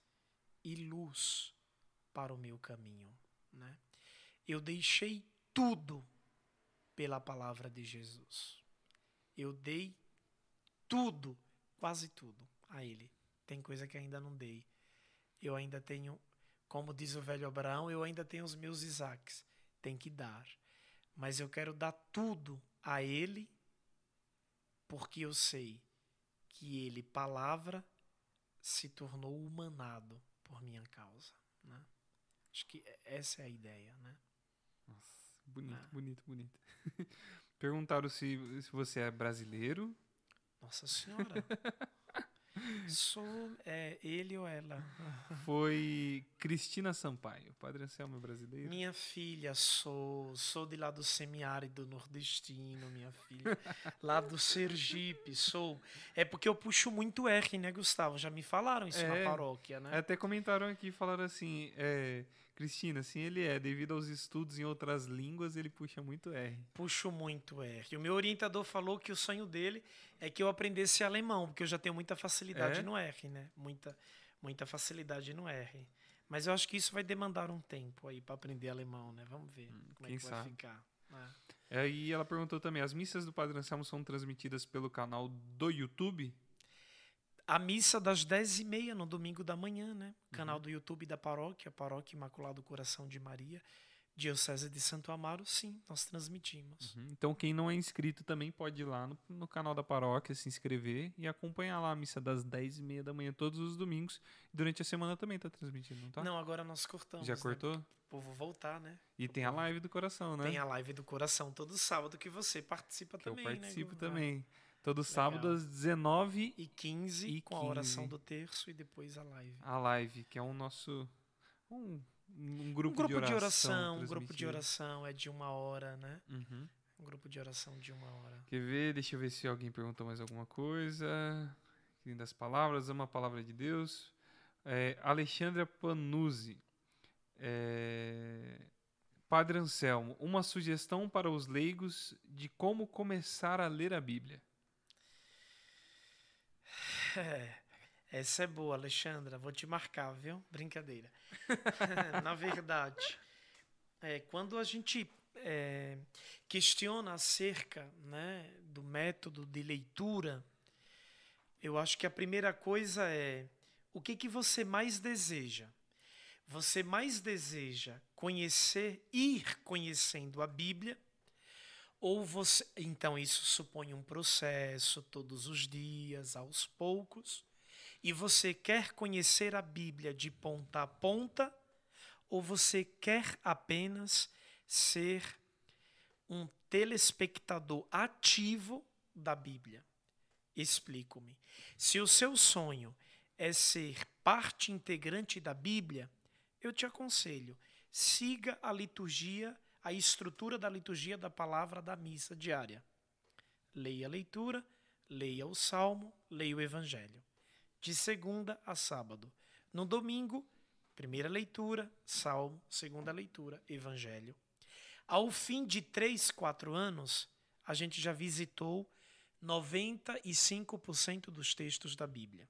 e luz para o meu caminho, né? Eu deixei tudo pela palavra de Jesus. Eu dei tudo, quase tudo a ele. Tem coisa que ainda não dei eu ainda tenho, como diz o velho Abraão, eu ainda tenho os meus Isaques. Tem que dar. Mas eu quero dar tudo a ele, porque eu sei que ele, palavra, se tornou humanado por minha causa. Né? Acho que essa é a ideia. Né? Nossa, bonito, é. bonito, bonito. Perguntaram se, se você é brasileiro. Nossa Senhora. Sou é, ele ou ela. Foi Cristina Sampaio, Padre Anselmo brasileiro. Minha filha, sou. Sou de lá do semiárido nordestino, minha filha. lá do Sergipe, sou. É porque eu puxo muito R, né, Gustavo? Já me falaram isso é, na paróquia, né? Até comentaram aqui, falaram assim. É, Cristina, sim, ele é. Devido aos estudos em outras línguas, ele puxa muito R. Puxo muito R. E o meu orientador falou que o sonho dele é que eu aprendesse alemão, porque eu já tenho muita facilidade é? no R, né? Muita, muita facilidade no R. Mas eu acho que isso vai demandar um tempo aí para aprender alemão, né? Vamos ver hum, como é que sabe? vai ficar. É. é. E ela perguntou também: as missas do Padre Anselmo são transmitidas pelo canal do YouTube? A missa das 10h30 no domingo da manhã, né? Canal uhum. do YouTube da paróquia, Paróquia Imaculado Coração de Maria, Diocese de Santo Amaro, sim, nós transmitimos. Uhum. Então, quem não é inscrito também pode ir lá no, no, canal da paróquia, se inscrever e acompanhar lá a missa das 10h30 da manhã, todos os domingos. Durante a semana também tá transmitindo, não tá? Não, agora nós cortamos. Já né? cortou? O povo voltar, né? E o tem povo... a live do coração, né? Tem a live do coração todo sábado que você participa que também, eu participo né? também. Todo Legal. sábado às 19 e 15 e com 15. a oração do terço e depois a live. A live, que é o um nosso um, um, grupo, um grupo de oração. De oração um grupo de oração é de uma hora, né? Uhum. Um grupo de oração de uma hora. Quer ver? Deixa eu ver se alguém perguntou mais alguma coisa. Que lindas palavras, ama a palavra de Deus. É, Alexandra Panuzzi. É, Padre Anselmo, uma sugestão para os leigos de como começar a ler a Bíblia. É, essa é boa, Alexandra. Vou te marcar, viu? Brincadeira. Na verdade, é, quando a gente é, questiona acerca né, do método de leitura, eu acho que a primeira coisa é o que, que você mais deseja? Você mais deseja conhecer, ir conhecendo a Bíblia ou você, então isso supõe um processo todos os dias, aos poucos, e você quer conhecer a Bíblia de ponta a ponta, ou você quer apenas ser um telespectador ativo da Bíblia? Explico-me. Se o seu sonho é ser parte integrante da Bíblia, eu te aconselho, siga a liturgia a estrutura da liturgia da palavra da missa diária. Leia a leitura, leia o salmo, leia o evangelho. De segunda a sábado. No domingo, primeira leitura, salmo, segunda leitura, evangelho. Ao fim de três, quatro anos, a gente já visitou 95% dos textos da Bíblia.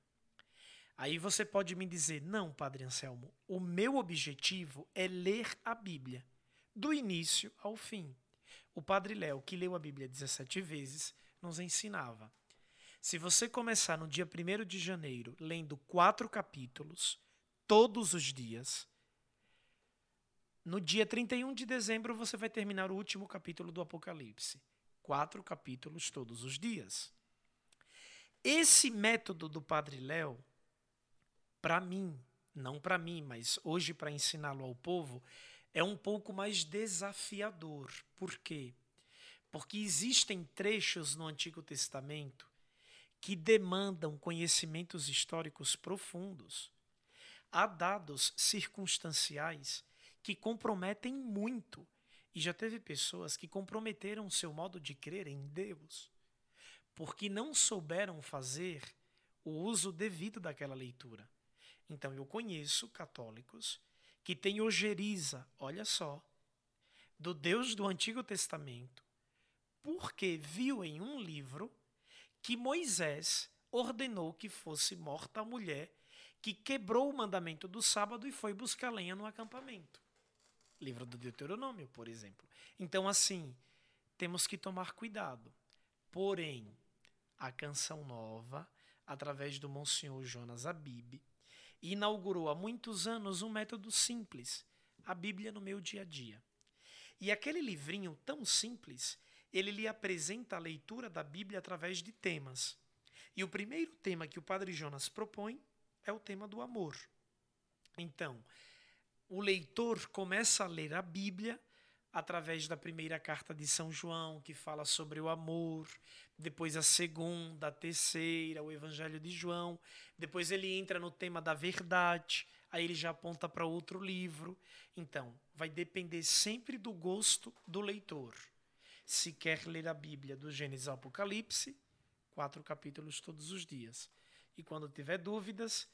Aí você pode me dizer: não, Padre Anselmo, o meu objetivo é ler a Bíblia do início ao fim. O Padre Léo, que leu a Bíblia 17 vezes, nos ensinava. Se você começar no dia 1 de janeiro lendo quatro capítulos, todos os dias, No dia 31 de dezembro, você vai terminar o último capítulo do Apocalipse. Quatro capítulos todos os dias. Esse método do Padre Léo, para mim, não para mim, mas hoje para ensiná-lo ao povo, é um pouco mais desafiador. Por quê? Porque existem trechos no Antigo Testamento que demandam conhecimentos históricos profundos. Há dados circunstanciais que comprometem muito. E já teve pessoas que comprometeram seu modo de crer em Deus, porque não souberam fazer o uso devido daquela leitura. Então eu conheço católicos que têm ojeriza, olha só, do Deus do Antigo Testamento, porque viu em um livro que Moisés ordenou que fosse morta a mulher que quebrou o mandamento do sábado e foi buscar lenha no acampamento. Livro do Deuteronômio, por exemplo. Então, assim, temos que tomar cuidado. Porém, a canção nova, através do Monsenhor Jonas Abib, inaugurou há muitos anos um método simples, a Bíblia no meu dia a dia. E aquele livrinho tão simples ele lhe apresenta a leitura da Bíblia através de temas. E o primeiro tema que o Padre Jonas propõe é o tema do amor. Então, o leitor começa a ler a Bíblia através da primeira carta de São João, que fala sobre o amor, depois a segunda, a terceira, o Evangelho de João, depois ele entra no tema da verdade, aí ele já aponta para outro livro. Então, vai depender sempre do gosto do leitor se quer ler a Bíblia do Gênesis ao Apocalipse, quatro capítulos todos os dias. E quando tiver dúvidas,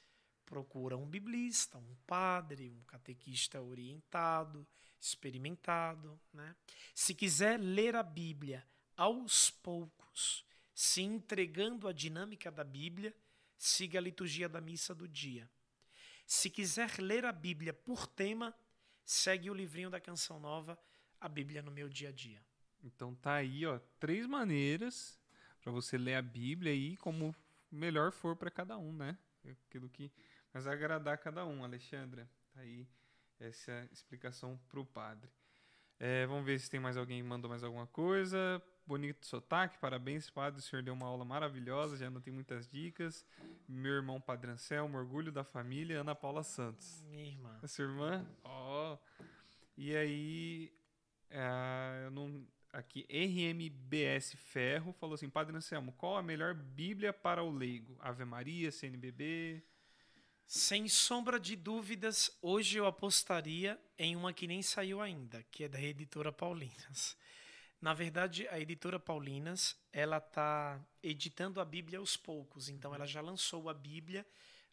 procura um biblista, um padre, um catequista orientado, experimentado. Né? Se quiser ler a Bíblia aos poucos, se entregando à dinâmica da Bíblia, siga a liturgia da missa do dia. Se quiser ler a Bíblia por tema, segue o livrinho da Canção Nova, a Bíblia no meu dia a dia. Então tá aí, ó, três maneiras para você ler a Bíblia aí como melhor for para cada um, né? Aquilo que mais agradar a cada um, Alexandra. Tá aí essa explicação pro padre. É, vamos ver se tem mais alguém que mandou mais alguma coisa. Bonito sotaque, parabéns, padre. O senhor deu uma aula maravilhosa, já não tem muitas dicas. Meu irmão Padre Anselmo, orgulho da família, Ana Paula Santos. Minha irmã. A sua irmã? Ó. Oh. E aí, é, eu não, aqui, RMBS Ferro falou assim: Padre Anselmo, qual a melhor Bíblia para o leigo? Ave Maria, CNBB? Sem sombra de dúvidas, hoje eu apostaria em uma que nem saiu ainda, que é da editora Paulinas. Na verdade, a editora Paulinas, ela está editando a Bíblia aos poucos, então ela já lançou a Bíblia,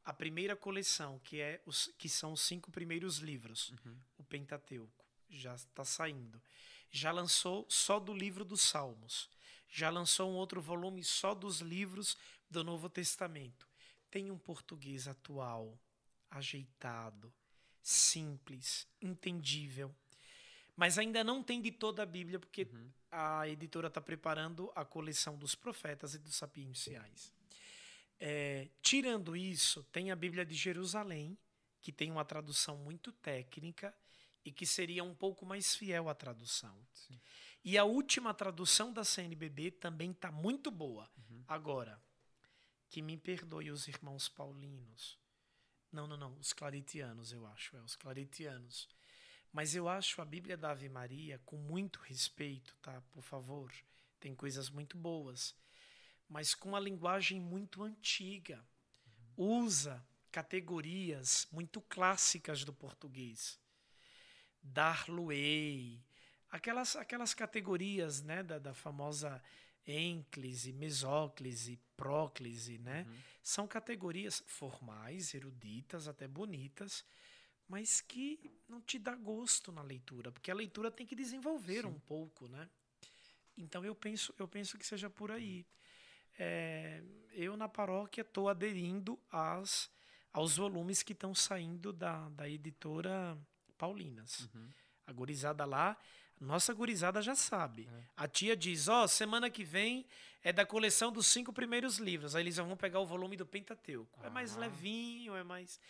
a primeira coleção, que é os que são os cinco primeiros livros, uhum. o Pentateuco, já está saindo já lançou só do livro dos Salmos, já lançou um outro volume só dos livros do Novo Testamento. Tem um português atual, ajeitado, simples, entendível. Mas ainda não tem de toda a Bíblia, porque uhum. a editora está preparando a coleção dos profetas e dos sapienciais. É, tirando isso, tem a Bíblia de Jerusalém, que tem uma tradução muito técnica e que seria um pouco mais fiel à tradução. Sim. E a última tradução da CNBB também está muito boa. Uhum. Agora, que me perdoe os irmãos paulinos. Não, não, não, os claritianos, eu acho, é os claritianos. Mas eu acho a Bíblia da Ave Maria com muito respeito, tá? Por favor, tem coisas muito boas, mas com a linguagem muito antiga. Usa categorias muito clássicas do português dar-lo-ei, aquelas, aquelas categorias né, da, da famosa ênclise, mesóclise, próclise, né? Uhum. São categorias formais, eruditas, até bonitas, mas que não te dá gosto na leitura, porque a leitura tem que desenvolver Sim. um pouco, né? Então eu penso, eu penso que seja por aí. É, eu na paróquia estou aderindo às, aos volumes que estão saindo da, da editora Paulinas. Uhum. A gurizada lá, nossa gurizada já sabe. É. A tia diz: Ó, oh, semana que vem é da coleção dos cinco primeiros livros. Aí eles vão pegar o volume do Pentateuco. Ah. É mais levinho, é mais.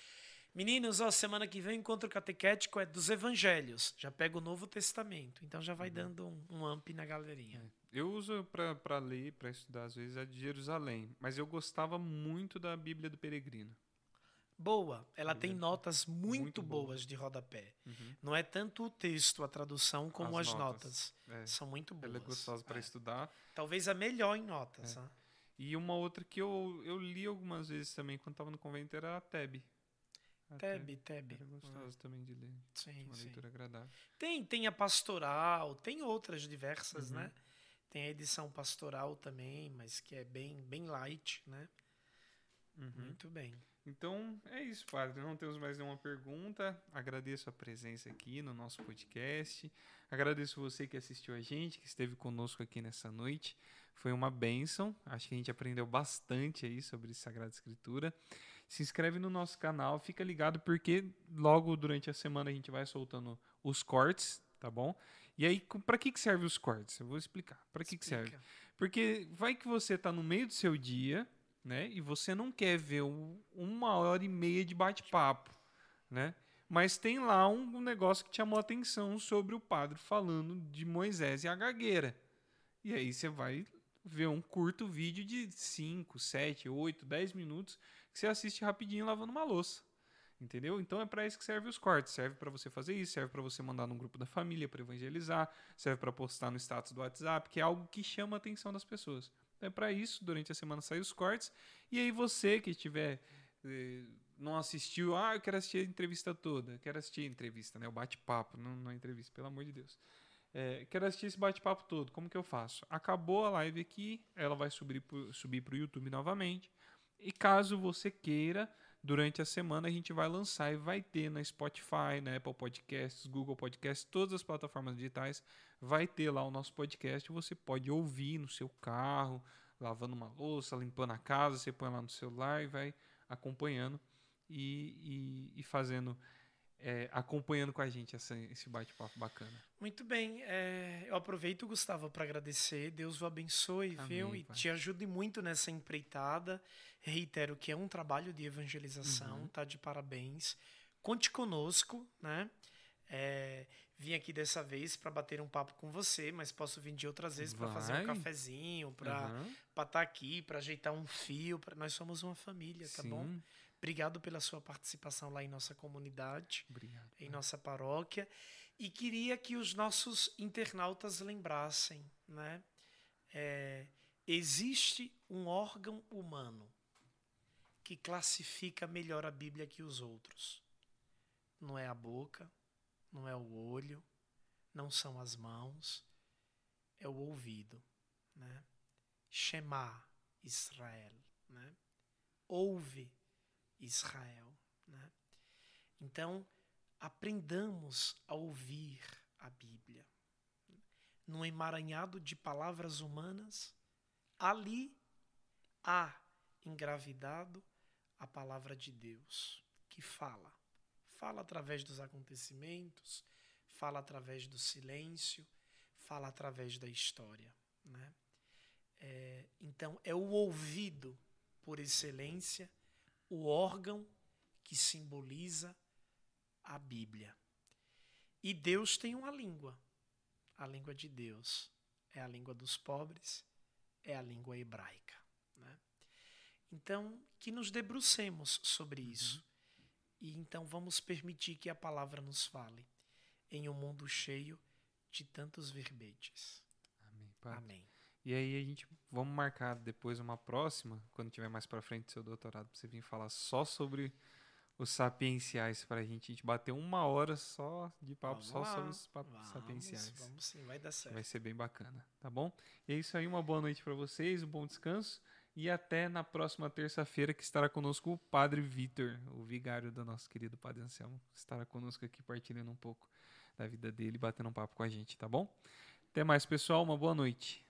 Meninos, ó, semana que vem o encontro catequético é dos evangelhos. Já pega o Novo Testamento. Então já vai dando um, um amp na galerinha. Eu uso para ler, para estudar, às vezes, a de Jerusalém. Mas eu gostava muito da Bíblia do Peregrino. Boa. Ela tem Muito notas muito, muito boa. boas de rodapé. Uhum. Não é tanto o texto, a tradução, como as, As notas. notas. É. São muito boas. Ela é gostosa para É. estudar. Talvez a melhor em notas. É. né? E uma outra que eu, eu li algumas vezes também quando estava no convento era a Teb. Teb, Teb. Era gostosa também de ler. Sim, Uma sim. leitura agradável. Tem, tem a pastoral, tem outras diversas, Uhum. né? Tem a edição pastoral também, mas que é bem, bem light, né? Uhum. Muito bem. Então é isso, padre. Não temos mais nenhuma pergunta. Agradeço a presença aqui no nosso podcast. Agradeço você que assistiu a gente, que esteve conosco aqui nessa noite. Foi uma bênção. Acho que a gente aprendeu bastante aí sobre Sagrada Escritura. Se inscreve no nosso canal, fica ligado porque logo durante a semana a gente vai soltando os cortes, tá bom? E aí, para que que serve os cortes? Eu vou explicar. Para que que serve? Explica. Porque vai que você tá no meio do seu dia, né? E você não quer ver um- uma hora e meia de bate-papo, né? Mas tem lá um, negócio que chamou atenção sobre o padre falando de Moisés e a gagueira. E aí você vai ver um curto vídeo de 5, 7, 8, 10 minutos que você assiste rapidinho lavando uma louça. Entendeu? Então é para isso que serve os cortes. Serve para você fazer isso, serve para você mandar num grupo da família para evangelizar, serve para postar no status do WhatsApp, que é algo que chama a atenção das pessoas. É para isso, durante a semana saem os cortes. E aí você que estiver eh, não assistiu, ah, eu quero assistir a entrevista toda, quero assistir a entrevista, né? O bate-papo, não, não a entrevista, pelo amor de Deus. É, quero assistir esse bate-papo todo, como que eu faço? Acabou a live aqui, ela vai subir pro, subir pro YouTube novamente. E caso você queira, durante a semana a gente vai lançar e vai ter na Spotify, na Apple Podcasts, Google Podcasts, todas as plataformas digitais, vai ter lá o nosso podcast. Você pode ouvir no seu carro, lavando uma louça, limpando a casa, você põe lá no celular e vai acompanhando e, e, e fazendo, é, acompanhando com a gente essa, esse bate-papo bacana. Muito bem. é, eu aproveito, Gustavo, para agradecer. Deus o abençoe, viu? Amém, E pai. te ajude muito nessa empreitada. Reitero que é um trabalho de evangelização, Uhum. tá de parabéns. Conte conosco, né? É, vim aqui dessa vez para bater um papo com você, mas posso vir de outras vezes para fazer um cafezinho, para Aham, estar aqui, para ajeitar um fio. pra- Nós somos uma família, tá bom? Obrigado pela sua participação lá em nossa comunidade Obrigado. em nossa paróquia e queria que os nossos internautas lembrassem, né? É, existe um órgão humano que classifica melhor a Bíblia que os outros. Não é a boca, não é o olho, não são as mãos, é o ouvido, né? Shema Israel, né? Ouve Israel, né? Então, aprendamos a ouvir a Bíblia. Num emaranhado de palavras humanas, ali há engravidado a palavra de Deus, que fala. Fala através dos acontecimentos, fala através do silêncio, fala através da história. Né? É, então, é o ouvido, por excelência, o órgão que simboliza a Bíblia. E Deus tem uma língua. A língua de Deus é a língua dos pobres, é a língua hebraica. Né? Então, que nos debrucemos sobre isso. E então vamos permitir que a palavra nos fale em um mundo cheio de tantos verbetes. Amém, Pai. Amém. E aí a gente vamos marcar depois uma próxima, quando tiver mais pra frente do seu doutorado, pra você vir falar só sobre os sapienciais pra gente. A gente bater uma hora só de papo Vamos só lá. sobre os sapienciais. vamos sim, vai dar certo. Vai ser bem bacana, tá bom? E é isso aí, uma boa noite pra vocês, um bom descanso e até na próxima terça-feira que estará conosco o Padre Vitor, o vigário do nosso querido Padre Anselmo, estará conosco aqui partilhando um pouco da vida dele, batendo um papo com a gente, tá bom? Até mais, pessoal, uma boa noite.